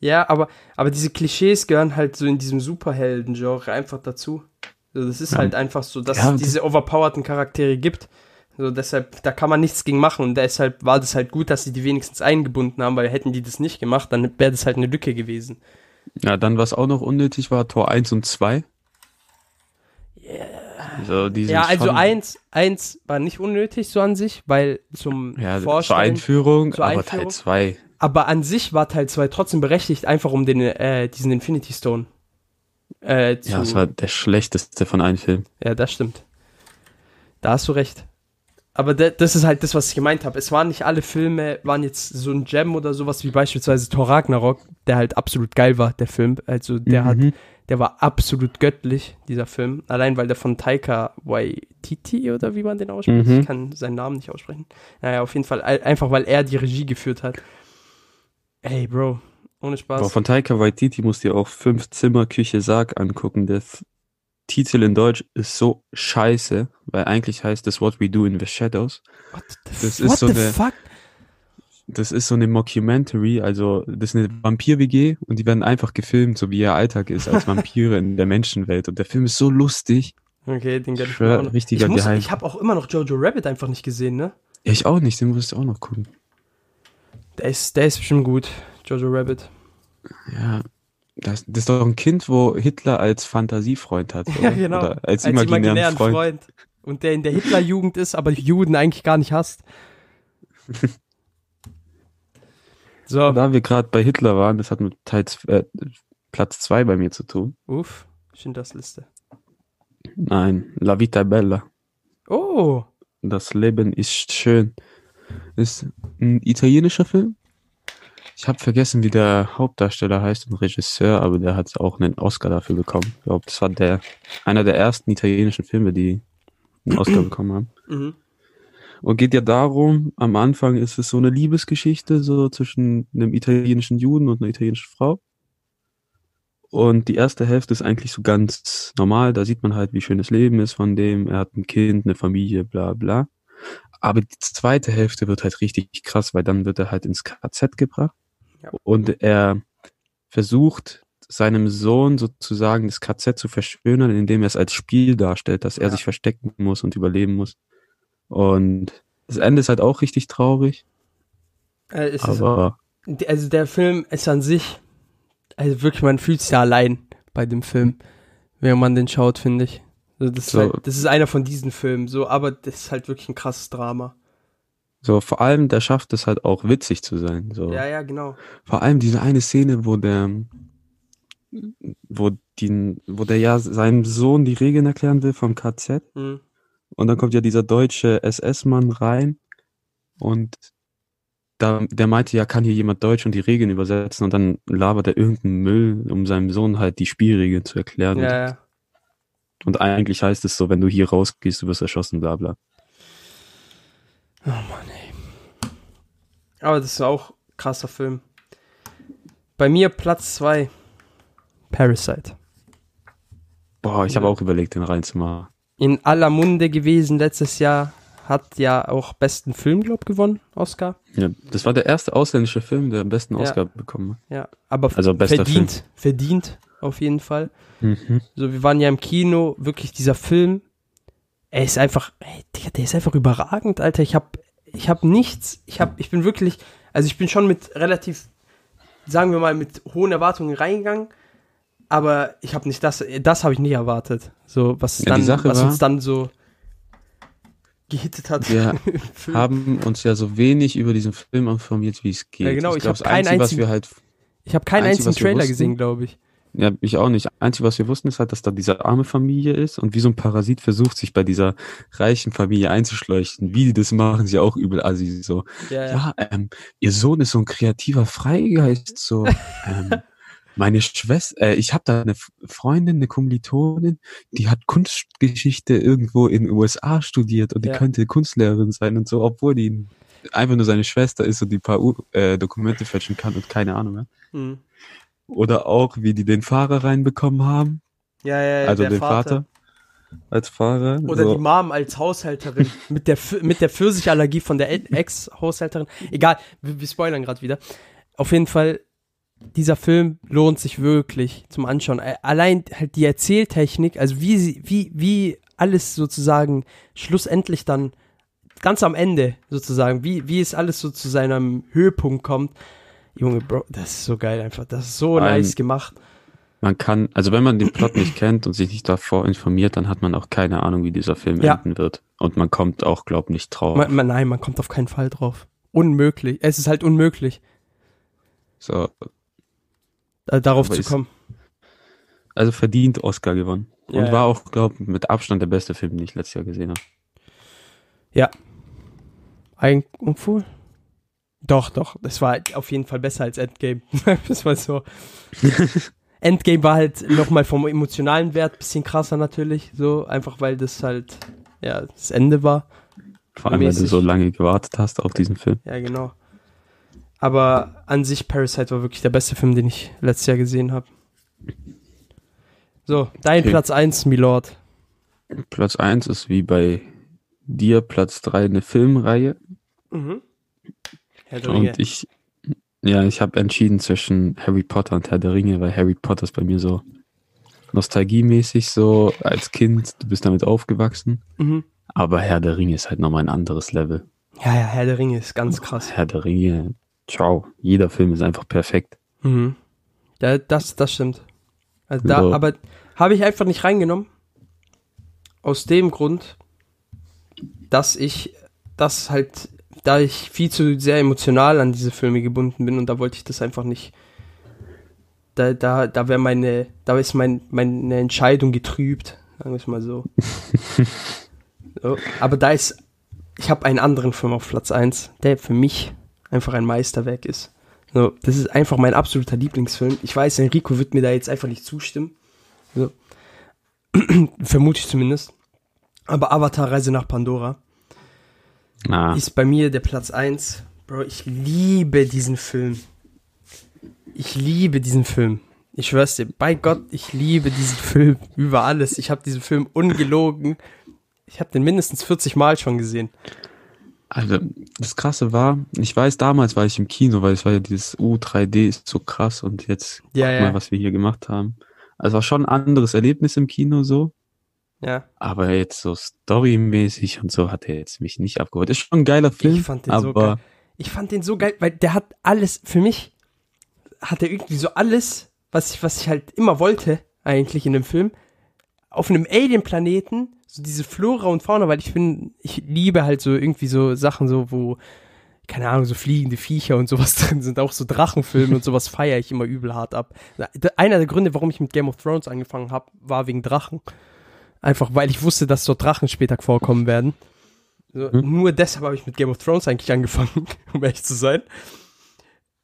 Ja, aber, aber diese Klischees gehören halt so in diesem Superhelden-Genre einfach dazu. So, das ist Ja. halt einfach so, dass Ja, es diese overpowerten Charaktere gibt. So, deshalb, da kann man nichts gegen machen und deshalb war das halt gut, dass sie die wenigstens eingebunden haben, weil hätten die das nicht gemacht, dann wäre das halt eine Lücke gewesen. Ja, dann was auch noch unnötig war, Tor 1 und 2. So, Ja, also eins, eins war nicht unnötig so an sich, weil zum ja, zur Vorstellen, Einführung, zur aber Einführung. Teil 2. aber an sich war Teil 2 trotzdem berechtigt, einfach um den, äh, diesen Infinity Stone äh, zu, Ja, das war der schlechteste von allen Filmen. Ja, das stimmt. Da hast du recht. Aber das ist halt das, was ich gemeint habe. Es waren nicht alle Filme, waren jetzt so ein Gem oder sowas wie beispielsweise Thor Ragnarok, der halt absolut geil war, der Film. Also der hat, Mhm. Der war absolut göttlich, dieser Film. Allein weil der von Taika Waititi oder wie man den ausspricht. Mhm. Ich kann seinen Namen nicht aussprechen. Naja, auf jeden Fall, ein- einfach weil er die Regie geführt hat. Ey, Bro, ohne Spaß. Aber von Taika Waititi musst du dir auch fünf Zimmer Küche Sarg angucken. Der Titel in Deutsch ist so scheiße, weil eigentlich heißt es What We Do in the Shadows. What the, das what ist so the eine- fuck? Das ist so eine Mockumentary, also das ist eine Vampir-WG und die werden einfach gefilmt, so wie ihr Alltag ist als Vampire in der Menschenwelt. Und der Film ist so lustig. Okay, den gönn ich mir auch noch. richtiger ich muss, Geheim. ich habe auch immer noch Jojo Rabbit einfach nicht gesehen, ne? Ja, ich auch nicht, den musst du auch noch gucken. Der ist, der ist bestimmt gut, Jojo Rabbit. Ja, das, das ist doch ein Kind, wo Hitler als Fantasiefreund hat. Oder? Ja, genau. Oder als, imaginären, Freund. Und der in der Hitlerjugend ist, aber Juden eigentlich gar nicht hasst. So, Da wir gerade bei Hitler waren, das hat mit Teil, äh, Platz zwei bei mir zu tun. uff, Schindlers Liste. Nein, La Vita Bella. Oh, Das Leben ist schön. Ist ein italienischer Film. Ich habe vergessen, wie der Hauptdarsteller heißt und Regisseur, aber der hat auch einen Oscar dafür bekommen. Ich glaube, das war der einer der ersten italienischen Filme, die einen Oscar bekommen haben. mhm. Und geht ja darum, am Anfang ist es so eine Liebesgeschichte so zwischen einem italienischen Juden und einer italienischen Frau. Und die erste Hälfte ist eigentlich so ganz normal. Da sieht man halt, wie schön das Leben ist von dem. Er hat ein Kind, eine Familie, bla bla. aber die zweite Hälfte wird halt richtig krass, weil dann wird er halt ins KZ gebracht Ja. und er versucht seinem Sohn sozusagen das KZ zu verschönern, indem er es als Spiel darstellt, dass er Ja. sich verstecken muss und überleben muss. Und das Ende ist halt auch richtig traurig, Äh, es ist, aber also der Film ist an sich, also wirklich, man fühlt sich da allein bei dem Film, wenn man den schaut, finde ich. Also das, So. ist halt, das ist einer von diesen Filmen, so, aber das ist halt wirklich ein krasses Drama. so vor allem, der schafft es halt auch witzig zu sein. So. Ja, ja, genau. Vor allem diese eine Szene, wo der, wo die, wo der ja seinem Sohn die Regeln erklären will vom KZ. Mhm. Und dann kommt ja dieser deutsche SS-Mann rein und da, der meinte ja, kann hier jemand Deutsch und die Regeln übersetzen und dann labert er irgendeinen Müll, um seinem Sohn halt die Spielregeln zu erklären. Ja, ja. Und eigentlich heißt es so, wenn du hier rausgehst, du wirst erschossen, bla bla. Oh Mann, ey. Aber das ist auch ein krasser Film. Bei mir Platz 2. Parasite. Boah, ich habe auch überlegt, den reinzumachen. In aller Munde gewesen letztes Jahr. Hat ja auch besten Film, glaub gewonnen, Oscar. Ja, das war der erste ausländische Film, der am besten Ja. Oscar bekommen hat. Ja, aber Also verdient, verdient auf jeden Fall. Mhm. So, wir waren ja im Kino, wirklich dieser Film, er ist einfach, ey, Digga, der ist einfach überragend, Alter. Ich hab, ich hab nichts, ich hab, ich bin wirklich, also ich bin schon mit relativ, sagen wir mal, mit hohen Erwartungen reingegangen, aber ich habe nicht das, das habe ich nicht erwartet. So, was Ja, dann, was war- uns dann so gehittet hat. Wir haben uns ja so wenig über diesen Film informiert, wie es geht. Ja, genau, ich glaub, hab das keinen einzigen- halt ich habe keinen Einzige, einzigen Trailer wussten- gesehen, glaube ich. Ja, ich auch nicht. Einzige, was wir wussten, ist halt, dass da diese arme Familie ist und wie so ein Parasit versucht, sich bei dieser reichen Familie einzuschleuchten. Wie die das machen, sie auch übel assi. So, Ja, ja. ja, ähm, ihr Sohn ist so ein kreativer Freigeist. So, ähm, meine Schwester, äh, ich habe da eine Freundin, eine Kommilitonin, die hat Kunstgeschichte irgendwo in den USA studiert und die Ja. könnte Kunstlehrerin sein und so, obwohl die einfach nur seine Schwester ist und die paar U äh, Dokumente fälschen kann und keine Ahnung. Ja? Mhm. Oder auch, wie die den Fahrer reinbekommen haben. ja, ja, ja, Also der den Vater. als Fahrer. Oder so. die Mom als Haushälterin mit der, mit der Pfirsicherallergie von der Ex-Haushälterin. Egal, wir, wir spoilern gerade wieder. Auf jeden Fall, dieser Film lohnt sich wirklich zum Anschauen. Äh, Allein halt die Erzähltechnik, also wie sie, wie, wie alles sozusagen schlussendlich dann ganz am Ende sozusagen, wie, wie es alles so zu seinem Höhepunkt kommt. Junge, Bro, das ist so geil einfach. Das ist so nice gemacht. Man kann, also wenn man den Plot nicht kennt und sich nicht davor informiert, dann hat man auch keine Ahnung, wie dieser Film Ja. enden wird. Und man kommt auch, glaub nicht drauf. Man, man, nein, man kommt auf keinen Fall drauf. Unmöglich. Es ist halt unmöglich. so, äh, darauf Aber zu kommen. also verdient Oscar gewonnen. Ja, und ja. war auch, glaub mit Abstand der beste Film, den ich letztes Jahr gesehen habe. Ein, obwohl. Doch, doch. Das war auf jeden Fall besser als Endgame. das war so. Endgame war halt nochmal vom emotionalen Wert bisschen krasser natürlich. So, einfach weil das halt, ja, das Ende war. Vor allem, weil du so lange gewartet hast auf diesen Film. Ja, genau. Aber an sich Parasite war wirklich der beste Film, den ich letztes Jahr gesehen habe. So, dein Okay. Platz 1, Milord. Platz eins ist wie bei dir, Platz drei eine Filmreihe. Mhm. Herr der Ringe. Und ich, ja, ich habe entschieden zwischen Harry Potter und Herr der Ringe, weil Harry Potter ist bei mir so nostalgiemäßig so als Kind, du bist damit aufgewachsen. Mhm. Aber Herr der Ringe ist halt nochmal ein anderes Level. Ja, ja, Herr der Ringe ist ganz krass. Herr der Ringe, ciao. Jeder Film ist einfach perfekt. Mhm. Ja, das, das stimmt. Also da, aber habe ich einfach nicht reingenommen. Aus dem Grund, dass ich das halt, da ich viel zu sehr emotional an diese Filme gebunden bin und da wollte ich das einfach nicht. Da, da, da wäre meine, da ist mein, meine Entscheidung getrübt, sagen wir es mal so. so. Aber da ist, ich habe einen anderen Film auf Platz 1, der für mich einfach ein Meisterwerk ist. So, das ist einfach mein absoluter Lieblingsfilm. Ich weiß, Enrico wird mir da jetzt einfach nicht zustimmen. So. Vermute ich zumindest. Aber Avatar Reise nach Pandora Ah, ist bei mir der Platz 1. Bro, ich liebe diesen Film. Ich liebe diesen Film. Ich schwör's dir, bei Gott, ich liebe diesen Film über alles. Ich habe diesen Film ungelogen. Ich habe den mindestens 40 Mal schon gesehen. Also, das Krasse war, ich weiß, damals war ich im Kino, weil es war ja dieses U3D ist so krass und jetzt Ja, guck ja. mal, was wir hier gemacht haben. Also war schon ein anderes Erlebnis im Kino so, Ja. aber jetzt so storymäßig und so hat er jetzt mich nicht abgeholt. Ist schon ein geiler Film, Ich fand den so aber geil. Ich fand den so geil, weil der hat alles, für mich hat er irgendwie so alles, was ich, was ich halt immer wollte, eigentlich in dem Film, auf einem Alien-Planeten, so diese Flora und Fauna, weil ich bin, ich liebe halt so irgendwie so Sachen so, wo, keine Ahnung, so fliegende Viecher und sowas drin sind, auch so Drachenfilme und sowas feiere ich immer übel hart ab. Einer der Gründe, warum ich mit Game of Thrones angefangen habe, war wegen Drachen. Einfach weil ich wusste, dass dort Drachen später vorkommen werden. So, Mhm. Nur deshalb habe ich mit Game of Thrones eigentlich angefangen, um ehrlich zu sein.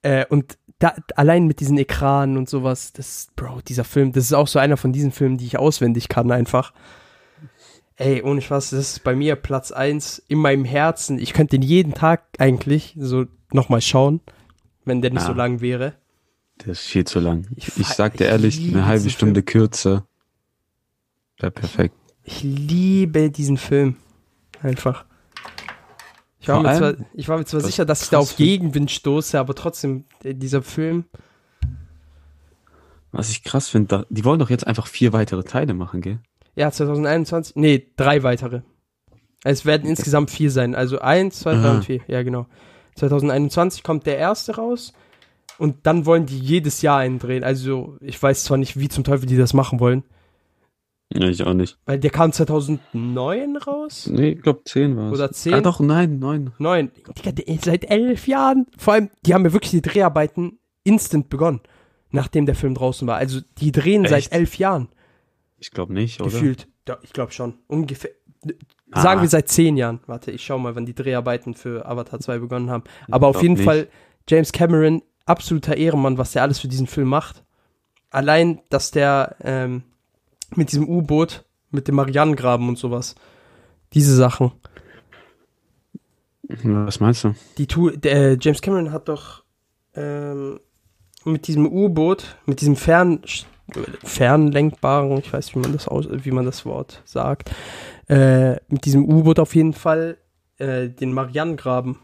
Äh, und da, allein mit diesen Ekranen und sowas, das, Bro, dieser Film, das ist auch so einer von diesen Filmen, die ich auswendig kann einfach. Ey, ohne Spaß, das ist bei mir Platz eins in meinem Herzen. Ich könnte den jeden Tag eigentlich so nochmal schauen, wenn der nicht Ah. so lang wäre. der ist viel zu lang. Ich Ich, sag dir ich ehrlich, eine halbe Stunde kürzer wäre perfekt. Ich liebe diesen Film. Einfach. Ich war, mir zwar, ich war mir zwar was sicher, dass ich da auf Gegenwind stoße, aber trotzdem, äh, dieser Film. Was ich krass finde, die wollen doch jetzt einfach vier weitere Teile machen, gell? Ja, 2021. Nee, drei weitere. Es werden insgesamt vier sein. Also eins, zwei, drei und vier. Ja, genau. 2021 kommt der erste raus. Und dann wollen die jedes Jahr einen drehen. Also, ich weiß zwar nicht, wie zum Teufel die das machen wollen. Ja, ich auch nicht. Weil der kam 2009 raus. Nee, ich glaube zehn war es. Oder zehn? Ah, doch, nein, neun. Neun. Digga, der- seit elf Jahren. Vor allem, die haben ja wirklich die Dreharbeiten instant begonnen. Nachdem der Film draußen war. Also, die drehen Echt? seit elf Jahren. Ich glaube nicht, oder? Gefühlt. Ja, ich glaube schon. Ungefähr. Ah. Sagen wir seit zehn Jahren. Warte, ich schau mal, wann die Dreharbeiten für Avatar 2 begonnen haben. Aber auf jeden nicht. Fall, James Cameron, absoluter Ehrenmann, was der alles für diesen Film macht. Allein, dass der ähm, mit diesem U-Boot, mit dem Marianengraben und sowas, diese Sachen. Was meinst du? Die tu der, äh, James Cameron hat doch ähm, mit diesem U-Boot, mit diesem Fern fernlenkbaren, ich weiß, wie man das aus, wie man das Wort sagt, äh, mit diesem U-Boot auf jeden Fall äh, den Marianengraben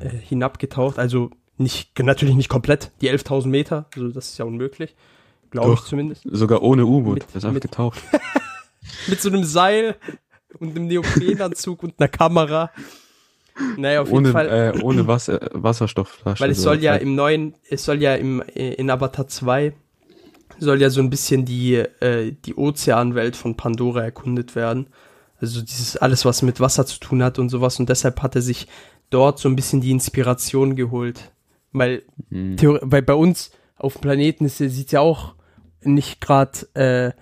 äh, hinabgetaucht. Also nicht, natürlich nicht komplett, die 11.000 Meter, also das ist ja unmöglich, glaube ich zumindest. Sogar ohne U-Boot. Der ist einfach mit- getaucht. Mit so einem Seil und einem Neoprenanzug und einer Kamera. Naja, auf jeden Ohne, Fall. äh, ohne Wasser, Wasserstoffflasche. Weil es so. soll ja im neuen, es soll ja im, äh, in Avatar 2 soll ja so ein bisschen die, äh, die Ozeanwelt von Pandora erkundet werden. Also dieses alles, was mit Wasser zu tun hat und sowas. Und deshalb hat er sich dort so ein bisschen die Inspiration geholt. Weil, Hm. Theor weil bei uns auf dem Planeten sieht ja auch nicht gerade äh,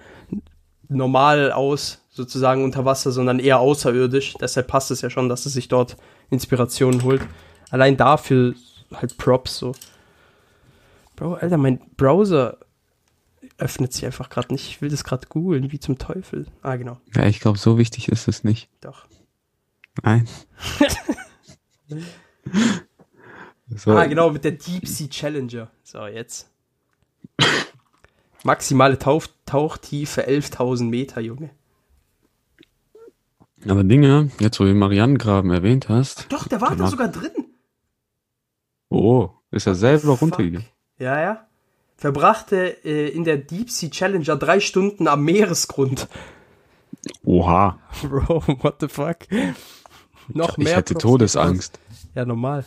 normal aus, sozusagen unter Wasser, sondern eher außerirdisch. Deshalb passt es ja schon, dass er sich dort Inspirationen holt. Allein dafür halt Props so. Bro, Alter, mein Browser öffnet sich einfach gerade nicht. Ich will das gerade googeln, wie zum Teufel. Ah, genau, Ja, ich glaube, so wichtig ist es nicht. doch. Nein. so, Ah, genau, mit der Deep Sea Challenger. So, jetzt. Maximale Tauch Tauchtiefe 11.000 Meter, Junge. Aber Dinge, jetzt wo du den Marianengraben erwähnt hast. Doch, der war da sogar drin. Oh, ist er selber runtergegangen. Ja, ja. Verbrachte äh, in der Deep Sea Challenger drei Stunden am Meeresgrund. Oha. Bro, what the fuck? Noch ich mehr. hätte Props Todesangst. Ja, normal.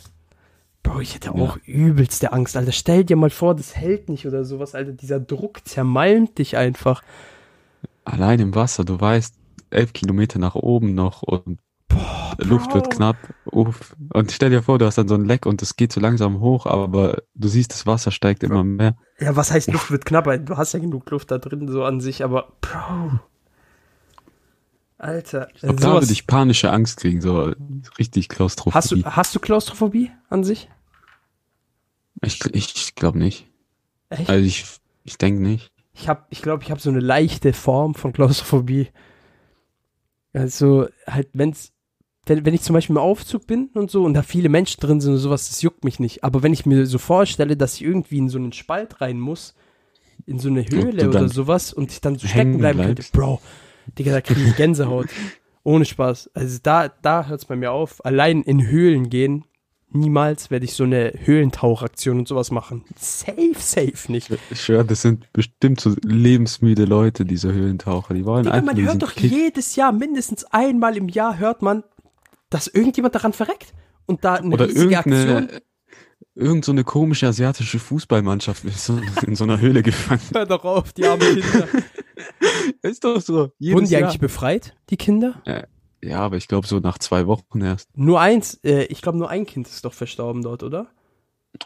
Bro, ich hätte Ja. auch übelste Angst, Alter. Stell dir mal vor, das hält nicht oder sowas, Alter. Dieser Druck zermalmt dich einfach. Allein im Wasser, du weißt, elf Kilometer nach oben noch und Luft wird knapp. Uff. Und stell dir vor, du hast dann so ein Leck und es geht so langsam hoch, aber du siehst, das Wasser steigt immer mehr. Ja, was heißt Luft wird knapper? Du hast ja genug Luft da drin, so an sich, aber Bro. Alter, Ich glaub, da würde ich panische Angst kriegen, so richtig Klaustrophobie. hast du, hast du Klaustrophobie an sich? Ich, ich glaube nicht. Echt? Also ich, ich denke nicht. Ich habe, ich glaube, ich habe so eine leichte Form von Klaustrophobie. Also halt, wenn's, wenn, wenn ich zum Beispiel im Aufzug bin und so und da viele Menschen drin sind und sowas, das juckt mich nicht. Aber wenn ich mir so vorstelle, dass ich irgendwie in so einen Spalt rein muss, in so eine Höhle oder sowas und ich dann so stecken bleiben könnte. Bro, Digga, da kriege ich Gänsehaut. Ohne Spaß. Also da, da hört es bei mir auf. Allein in Höhlen gehen, niemals werde ich so eine Höhlentauchaktion und sowas machen. Safe, safe nicht. Ich schwöre, das sind bestimmt so lebensmüde Leute, diese Höhlentaucher. Die wollen Digga, einfach man hört doch Kick. jedes Jahr, mindestens einmal im Jahr hört man, dass irgendjemand daran verreckt. Und da eine Oder riesige Aktion. irgendeine, irgend so eine komische asiatische Fußballmannschaft ist in so einer Höhle gefangen. Hör doch auf, die armen Kinder. Ist doch so. Jedes Wurden die Jahr. eigentlich befreit, die Kinder? Ja, aber ich glaube so nach zwei Wochen erst. Nur eins, äh, ich glaube nur ein Kind ist doch verstorben dort, oder?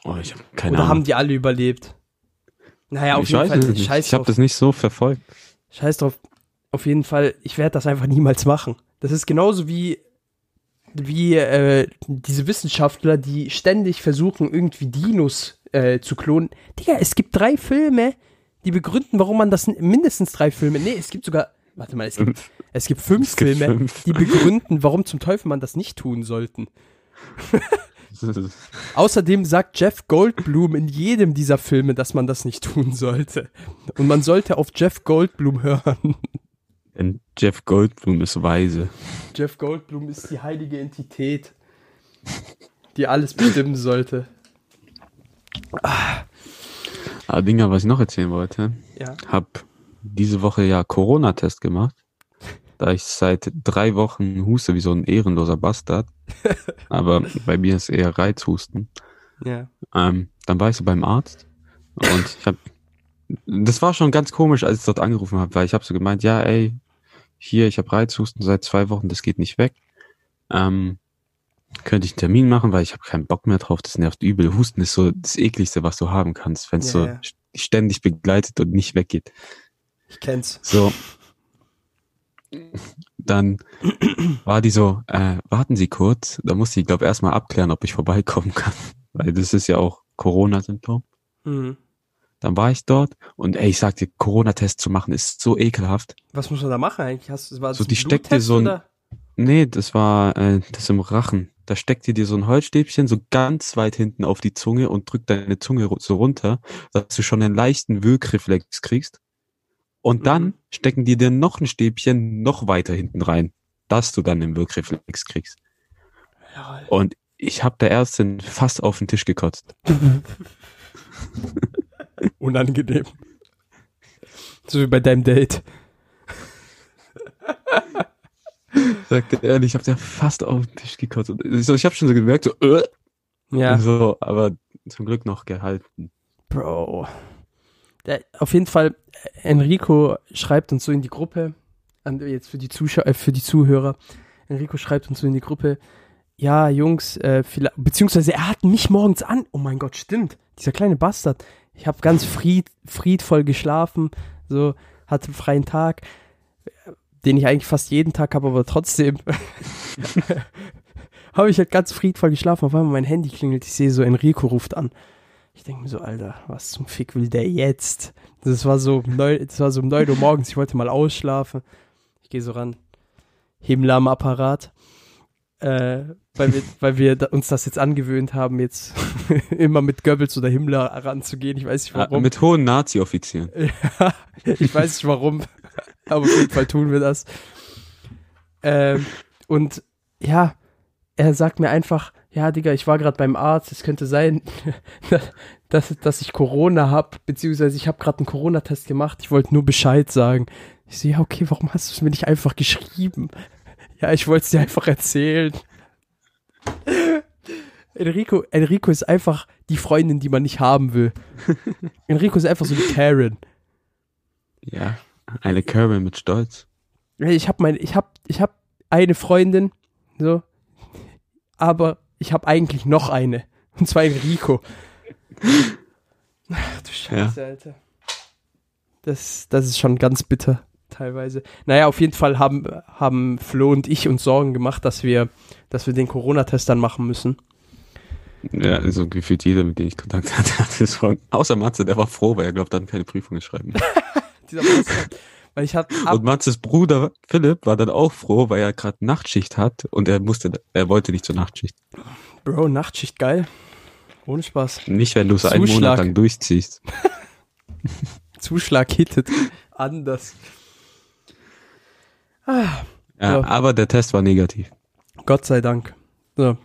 Oh, ich habe keine oder haben Ahnung. die alle überlebt? Naja, auf ich jeden weiß Fall, nicht. scheiß Ich habe das nicht so verfolgt. Scheiß drauf. Auf jeden Fall, ich werde das einfach niemals machen. Das ist genauso wie, wie äh, diese Wissenschaftler, die ständig versuchen, irgendwie Dinos äh, zu klonen. Digga, es gibt drei Filme, die begründen, warum man das, mindestens drei Filme, nee, es gibt sogar, warte mal, es gibt, es gibt fünf Es gibt Filme, fünf. die begründen, warum zum Teufel man das nicht tun sollten. Außerdem sagt Jeff Goldblum in jedem dieser Filme, dass man das nicht tun sollte. Und man sollte auf Jeff Goldblum hören. Denn Jeff Goldblum ist weise. Jeff Goldblum ist die heilige Entität, die alles bestimmen sollte. Aber Dinger, was ich noch erzählen wollte, Ja. hab diese Woche ja Corona-Test gemacht, da ich seit drei Wochen huste wie so ein ehrenloser Bastard. Aber bei mir ist eher Reizhusten. Ja. Ähm, dann war ich so beim Arzt und ich habe, das war schon ganz komisch, als ich dort angerufen habe, weil ich habe so gemeint, ja, ey, hier, ich habe Reizhusten seit zwei Wochen, das geht nicht weg. Ähm, könnte ich einen Termin machen, weil ich habe keinen Bock mehr drauf, das nervt übel. Husten ist so das ekligste, was du haben kannst, wenn es Ja, so ständig begleitet und nicht weggeht. Ich kenn's. So. Dann war die so, äh, warten Sie kurz. Da musste ich, glaube erstmal abklären, ob ich vorbeikommen kann. Weil das ist ja auch Corona-Symptom. Mhm. Dann war ich dort und ey, ich sag dir, Corona-Test zu machen ist so ekelhaft. Was muss man da machen eigentlich? Hast, du- So, die steckt dir so ein- oder? Nee, das war äh, das im Rachen. Da steckt dir so ein Holzstäbchen so ganz weit hinten auf die Zunge und drückt deine Zunge so runter, dass du schon einen leichten Wirkreflex kriegst. Und dann Mhm. stecken die dir noch ein Stäbchen noch weiter hinten rein, dass du dann den Wirkreflex kriegst. Ja, Und ich habe der Ärztin fast auf den Tisch gekotzt. unangenehm. So wie bei deinem Date. Sagte ehrlich, ich habe der fast auf den Tisch gekotzt. Und so, ich habe schon so gemerkt, so, äh, Ja. so, aber zum Glück noch gehalten. Bro. Der, auf jeden Fall, Enrico schreibt uns so in die Gruppe, an, jetzt für die Zuschauer, äh, für die Zuhörer, Enrico schreibt uns so in die Gruppe, ja, Jungs, äh, vielleicht, beziehungsweise er hat mich morgens an, oh mein Gott, stimmt, dieser kleine Bastard. Ich habe ganz fried, friedvoll geschlafen, so, hatte einen freien Tag, den ich eigentlich fast jeden Tag habe, aber trotzdem habe ich halt ganz friedvoll geschlafen. Auf einmal mein Handy klingelt, ich sehe so, Enrico ruft an. Ich denke mir so, Alter, was zum Fick will der jetzt? Das war so um neun, das war so um 9 Uhr morgens, ich wollte mal ausschlafen. Ich gehe so ran, Himmler am Apparat. Äh, weil wir, weil wir da, uns das jetzt angewöhnt haben, jetzt immer mit Goebbels oder Himmler ranzugehen. Ich weiß nicht Ah, warum. mit hohen Nazi-Offizieren. Ja, ich weiß nicht warum, aber auf jeden Fall tun wir das. Ähm, und ja, er sagt mir einfach, ja, Digga, ich war gerade beim Arzt, es könnte sein, dass, dass ich Corona habe, beziehungsweise ich habe gerade einen Corona-Test gemacht, ich wollte nur Bescheid sagen. Ich so, ja, okay, warum hast du es mir nicht einfach geschrieben? Ja, ich wollte es dir einfach erzählen. Enrico, Enrico ist einfach die Freundin, die man nicht haben will. Enrico ist einfach so eine Karen. Ja, eine Karen mit Stolz. Ich habe mein, ich habe, ich habe eine Freundin, so, aber ich habe eigentlich noch eine und zwar Enrico. Ach du Scheiße, Alter. Das, das ist schon ganz bitter teilweise. Naja, auf jeden Fall haben, haben Flo und ich uns Sorgen gemacht, dass wir, dass wir den Corona-Test dann machen müssen. Ja, also gefühlt jeder, mit dem ich Kontakt hatte, hatte von. Außer Matze, der war froh, weil er glaubt, dann keine Prüfungen schreiben. Dieser Bastard. Weil ich hatte, Und Matzes Bruder Philipp war dann auch froh, weil er gerade Nachtschicht hat und er musste, er wollte nicht zur Nachtschicht. Bro, Nachtschicht geil. Ohne Spaß. Nicht, wenn du es einen. Monat lang durchziehst. Zuschlag hittet anders. Ah, Ja, So. aber der Test war negativ. Gott sei Dank. So.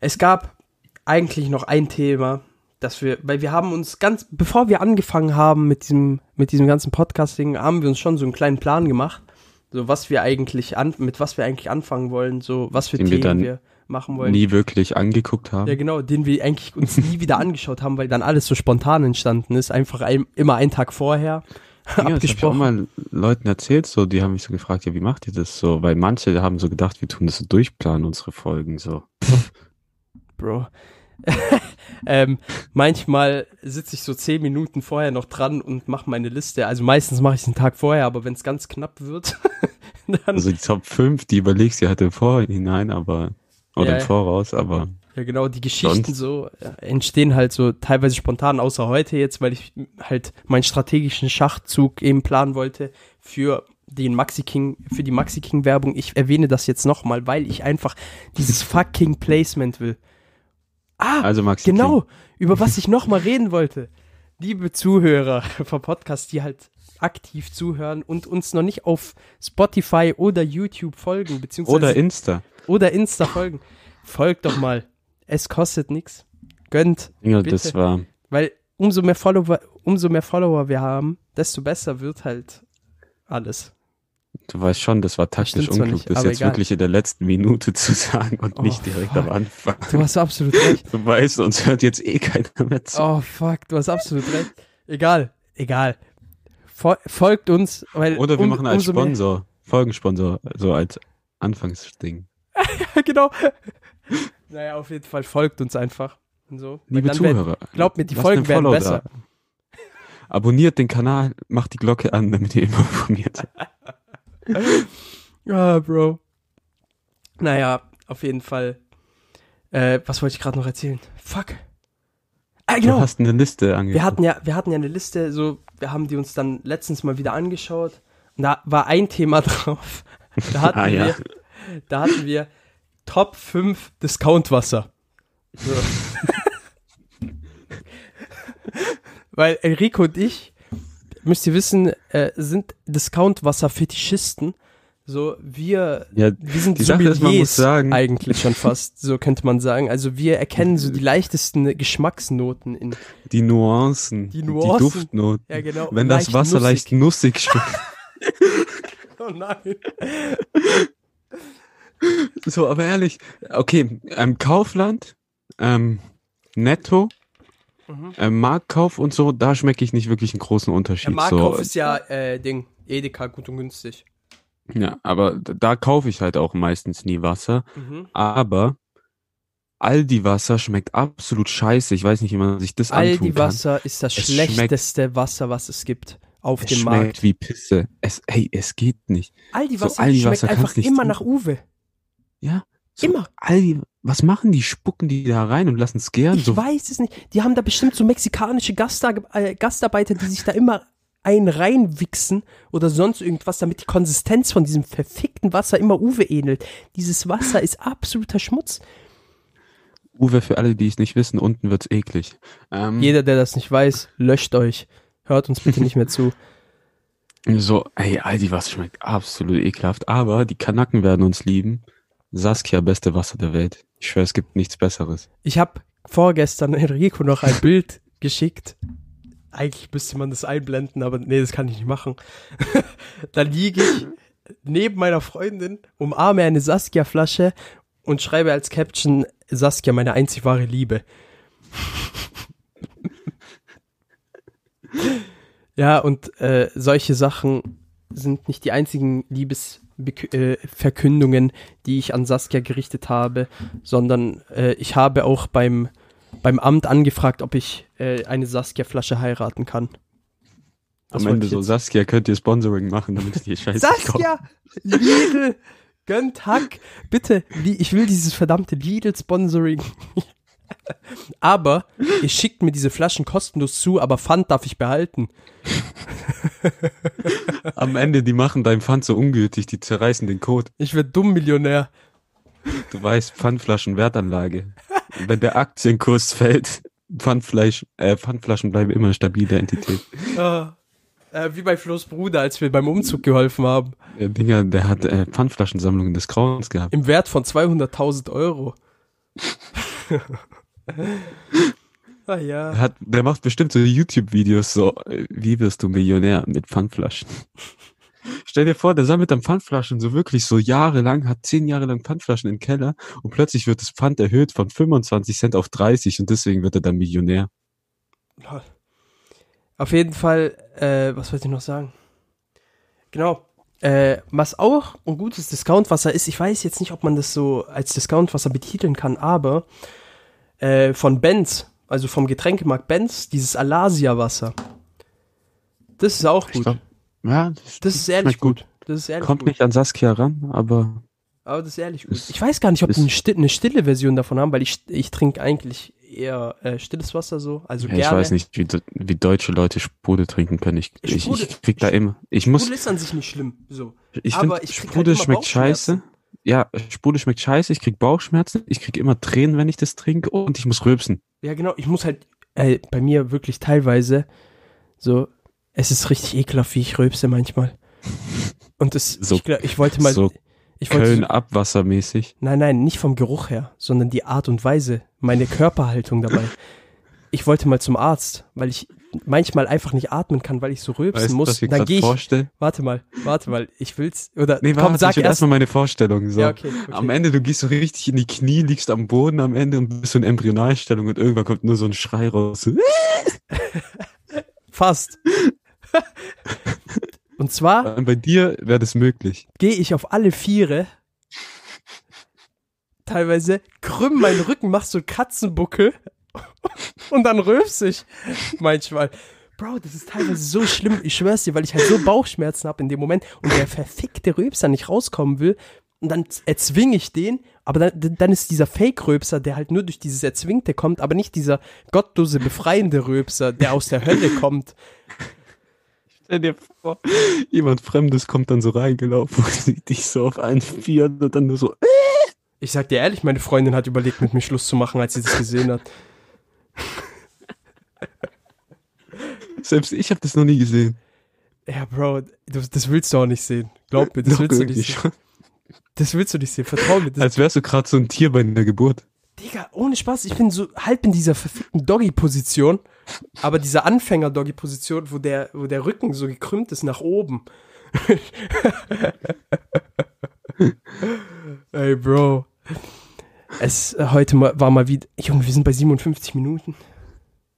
Es gab eigentlich noch ein Thema, das wir, weil wir haben uns ganz, bevor wir angefangen haben mit diesem, mit diesem ganzen Podcasting, haben wir uns schon so einen kleinen Plan gemacht, so was wir eigentlich an, mit was wir eigentlich anfangen wollen, so was für Den wir Themen dann wir machen wollen. Nie wirklich angeguckt haben. Ja, genau, den wir eigentlich uns nie wieder angeschaut haben, weil dann alles so spontan entstanden ist, einfach ein, immer einen Tag vorher Ja, das hab ich auch abgesprochen. mal Leuten erzählt, so, die haben mich so gefragt, ja, wie macht ihr das so? Weil manche haben so gedacht, wir tun das so durchplanen, unsere Folgen, so. Bro. ähm, manchmal sitze ich so zehn Minuten vorher noch dran und mache meine Liste. Also meistens mache ich es einen Tag vorher, aber wenn es ganz knapp wird, dann. Also die Top 5, die überlegst du halt im Vorhinein, aber, oder Ja, im. Voraus, aber ja, genau, die Geschichten Sonst? so äh, entstehen halt so teilweise spontan, außer heute jetzt, weil ich halt meinen strategischen Schachzug eben planen wollte für den Maxi King, für die Maxi King Werbung. Ich erwähne das jetzt nochmal, weil ich einfach dieses fucking Placement will. Ah, also Maxi Genau, King. über was ich nochmal reden wollte. Liebe Zuhörer vom Podcast, die halt aktiv zuhören und uns noch nicht auf Spotify oder YouTube folgen, beziehungsweise Oder Insta. oder Insta folgen, folgt doch mal. Es kostet nichts. Gönnt, Ja, Bitte. das war, weil umso mehr Follower, umso mehr Follower wir haben, desto besser wird halt alles. du weißt schon, das war taktisch zwar unklug, nicht, das jetzt egal. wirklich in der letzten Minute zu sagen und Oh, nicht direkt fuck. am Anfang. Du hast absolut recht. Du weißt, uns hört jetzt eh keiner mehr zu. Oh fuck, du hast absolut recht. Egal, egal. Fol folgt uns, weil Oder wir um- machen als Sponsor, Folgensponsor, so als Anfangsding. genau. Naja, auf jeden Fall folgt uns einfach. Und so. Liebe dann werden- Zuhörer, glaubt mir, die Folgen werden besser. Da. Abonniert den Kanal, macht die Glocke an, damit ihr immer informiert seid. Ah, Bro. Naja, auf jeden Fall. Äh, was wollte ich gerade noch erzählen? Fuck. Ah, Du genau. hast eine Liste angeguckt. Wir hatten ja, wir hatten ja eine Liste, so, wir haben die uns dann letztens mal wieder angeschaut. Und da war ein Thema drauf. Da hatten Ah, ja. wir, da hatten wir Top 5 Discountwasser. So. Weil Enrico und ich, müsst ihr wissen, äh, sind Discountwasser-Fetischisten. So, wir, ja, wir sind Die Sache ist, man muss sagen- eigentlich schon fast, so könnte man sagen. Also wir erkennen so die leichtesten Geschmacksnoten in, die Nuancen, Die die, Nuancen. Duftnoten. ja genau. Wenn das leicht Wasser nussig. leicht nussig schmeckt. Oh nein. so, aber ehrlich, okay, ähm, Kaufland, ähm, Netto, Mhm. ähm, Marktkauf und so, da schmecke ich nicht wirklich einen großen Unterschied. Der Marktkauf so. ist ja, äh, Ding, Edeka, gut und günstig. Ja, aber da kaufe ich halt auch meistens nie Wasser. Mhm. Aber Aldi Wasser schmeckt absolut scheiße. Ich weiß nicht, wie man sich das antun Aldi kann. Wasser ist das Es schlechteste Wasser, was es gibt auf Es dem schmeckt Markt. wie Pisse. Es, hey, es geht nicht. Aldi so Wasser Aldi schmeckt Wasser einfach nicht immer trinken. nach Uwe. Ja. So, Immer. Aldi, was machen die? Spucken die da rein und lassen es gären? Ich So, weiß es nicht. Die haben da bestimmt so mexikanische Gastar äh, Gastarbeiter, die sich da immer ein reinwichsen oder sonst irgendwas, damit die Konsistenz von diesem verfickten Wasser immer Uwe ähnelt. Dieses Wasser ist absoluter Schmutz. Uwe, für alle, die es nicht wissen, unten wird's eklig. Ähm, Jeder, der das nicht weiß, löscht euch. Hört uns bitte nicht mehr zu. So, ey, Aldi Wasser schmeckt absolut ekelhaft. Aber die Kanaken werden uns lieben. Saskia, beste Wasser der Welt. Ich schwöre, es gibt nichts Besseres. Ich habe vorgestern Enrico noch ein Bild geschickt. Eigentlich müsste man das einblenden, aber nee, das kann ich nicht machen. da liege ich neben meiner Freundin, umarme eine Saskia-Flasche und schreibe als Caption Saskia, meine einzig wahre Liebe. ja, und äh, solche Sachen sind nicht die einzigen Liebesverkündungen, die ich an Saskia gerichtet habe, sondern äh, ich habe auch beim, beim Amt angefragt, ob ich äh, eine Saskia-Flasche heiraten kann. Das Am Ende so, Saskia, könnt ihr Sponsoring machen, damit ich die Scheiße. Saskia! Lidl! Gönnt Hack! Bitte, ich will dieses verdammte Lidl-Sponsoring. Aber ihr schickt mir diese Flaschen kostenlos zu, aber Pfand darf ich behalten. Am Ende, die machen dein Pfand so ungültig, die zerreißen den Code. Ich werde dumm Millionär. Du weißt, Pfandflaschen, Wertanlage. Wenn der Aktienkurs fällt, Pfandfleisch, äh, Pfandflaschen bleiben immer stabile Entität. Ah. Äh, wie bei Flo's Bruder, als wir beim Umzug geholfen haben. Der Dinger, der hat äh, Pfandflaschensammlungen des Grauens gehabt. Im Wert von 200.000 Euro. ah ja. Der, hat, der macht bestimmt so YouTube-Videos, so, wie wirst du Millionär mit Pfandflaschen? Stell dir vor, der sammelt dann Pfandflaschen so wirklich so jahrelang, hat zehn Jahre lang Pfandflaschen im Keller und plötzlich wird das Pfand erhöht von 25 Cent auf 30 und deswegen wird er dann Millionär. Auf jeden Fall, äh, was wollte ich noch sagen? Genau. Äh, was auch ein gutes Discountwasser ist, ich weiß jetzt nicht, ob man das so als Discountwasser betiteln kann, aber äh, von Benz, also vom Getränkemarkt Benz, dieses Alasia-Wasser. Das ist auch gut. Glaub, ja, das, das ist ehrlich gut. gut. Das ist ehrlich Kommt gut. nicht an Saskia ran, aber. Aber das ist ehrlich gut. Ich weiß gar nicht, ob die eine, stille, eine stille Version davon haben, weil ich, ich trinke eigentlich eher äh, stilles Wasser so. Also ja, gerne. Ich weiß nicht, wie, wie deutsche Leute Sprudel trinken können. Ich, ich, ich krieg da immer. Ich muss. Sprudel ist an sich nicht schlimm. So. Ich finde, Sprudel halt schmeckt scheiße. Ja, Sprudel schmeckt scheiße. Ich krieg Bauchschmerzen. Ich krieg immer Tränen, wenn ich das trinke. Und ich muss rülpsen. Ja, genau. Ich muss halt äh, bei mir wirklich teilweise so. Es ist richtig ekelhaft, wie ich rülpse manchmal. Und das, so, ich, ich wollte mal. So ich Köln so, abwassermäßig. Nein, nein, nicht vom Geruch her, sondern die Art und Weise, meine Körperhaltung dabei. Ich wollte mal zum Arzt, weil ich manchmal einfach nicht atmen kann, weil ich so rülpsen weißt, muss. Dann gehe ich. Vorstell? Warte mal, warte mal, ich will's oder nee, komm, warte, sag ich will erst erstmal meine Vorstellung. So. Ja, okay, okay. Am Ende, du gehst so richtig in die Knie, liegst am Boden am Ende und bist so in Embryonalstellung und irgendwann kommt nur so ein Schrei raus. Fast. Und zwar. Bei dir wäre das möglich. Gehe ich auf alle Viere. Teilweise krümm meinen Rücken, mach so Katzenbuckel. und dann rülpse ich. Manchmal. Bro, das ist teilweise so schlimm. Ich schwör's dir, weil ich halt so Bauchschmerzen habe in dem Moment und der verfickte Rülpser nicht rauskommen will. Und dann erzwinge ich den, aber dann, dann ist dieser Fake-Rülpser, der halt nur durch dieses Erzwingte kommt, aber nicht dieser gottlose, befreiende Rülpser, der aus der Hölle kommt. Stell dir vor, jemand Fremdes kommt dann so reingelaufen und sieht dich so auf einen Vier und dann nur so. Ich sag dir ehrlich, meine Freundin hat überlegt, mit mir Schluss zu machen, als sie das gesehen hat. Selbst ich habe das noch nie gesehen. Ja, Bro, das, das willst du auch nicht sehen. Glaub mir, das willst du nicht sehen. Das willst du nicht sehen, vertrau mir. Das Als wärst du gerade so ein Tier bei einer Geburt. Digga, ohne Spaß, ich bin so halb in dieser verfickten Doggy-Position, aber dieser Anfänger-Doggy-Position, wo der, wo der Rücken so gekrümmt ist nach oben. Ey, Bro. Es äh, heute mal, war mal wieder. Junge, wir sind bei 57 Minuten.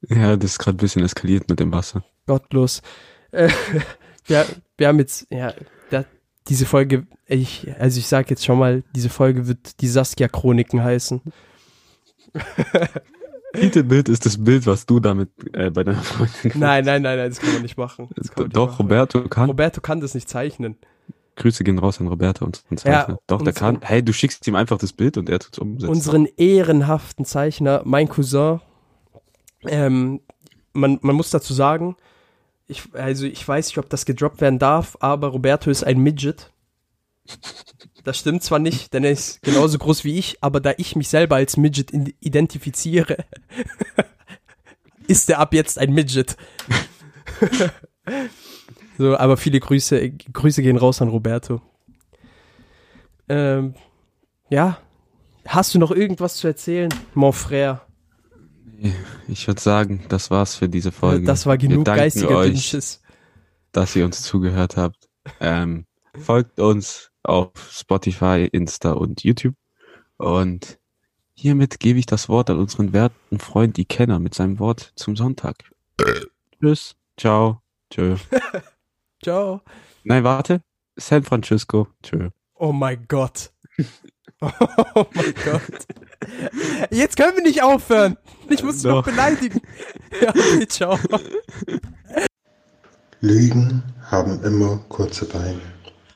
Ja, das ist gerade ein bisschen eskaliert mit dem Wasser. Gottlos. Äh, wir, wir haben jetzt, ja, da, diese Folge, ich, also ich sag jetzt schon mal, diese Folge wird die Saskia-Chroniken heißen. Titelbild ist das Bild, was du damit äh, bei deiner Freundin gemacht Nein, nein, nein, nein, das kann man nicht machen. Man Doch, machen. Roberto kann. Roberto kann das nicht zeichnen. Grüße gehen raus an Roberto und Zeichner. Ja, Doch, der unseren- kann. Hey, du schickst ihm einfach das Bild und er tut's umsetzen. Unseren ehrenhaften Zeichner, mein Cousin, ähm, man, man muss dazu sagen, ich, also ich weiß nicht, ob das gedroppt werden darf, aber Roberto ist ein Midget. Das stimmt zwar nicht, denn er ist genauso groß wie ich, aber da ich mich selber als Midget identifiziere, ist er ab jetzt ein Midget. so, aber viele Grüße, Grüße gehen raus an Roberto. Ähm, ja, hast du noch irgendwas zu erzählen, mon frère? Ich würde sagen, das war's für diese Folge. Das war genug geistiger euch, dass ihr uns zugehört habt. Ähm, folgt uns auf Spotify, Insta und YouTube. Und hiermit gebe ich das Wort an unseren werten Freund, die Kenner, mit seinem Wort zum Sonntag. Tschüss. Ciao. Tschö. Ciao. Nein, warte. San Francisco. Tschö. Oh mein Gott. Oh mein Gott. Jetzt können wir nicht aufhören. Ich muss dich noch Doch. beleidigen. Ja, okay, ciao. Lügen haben immer kurze Beine.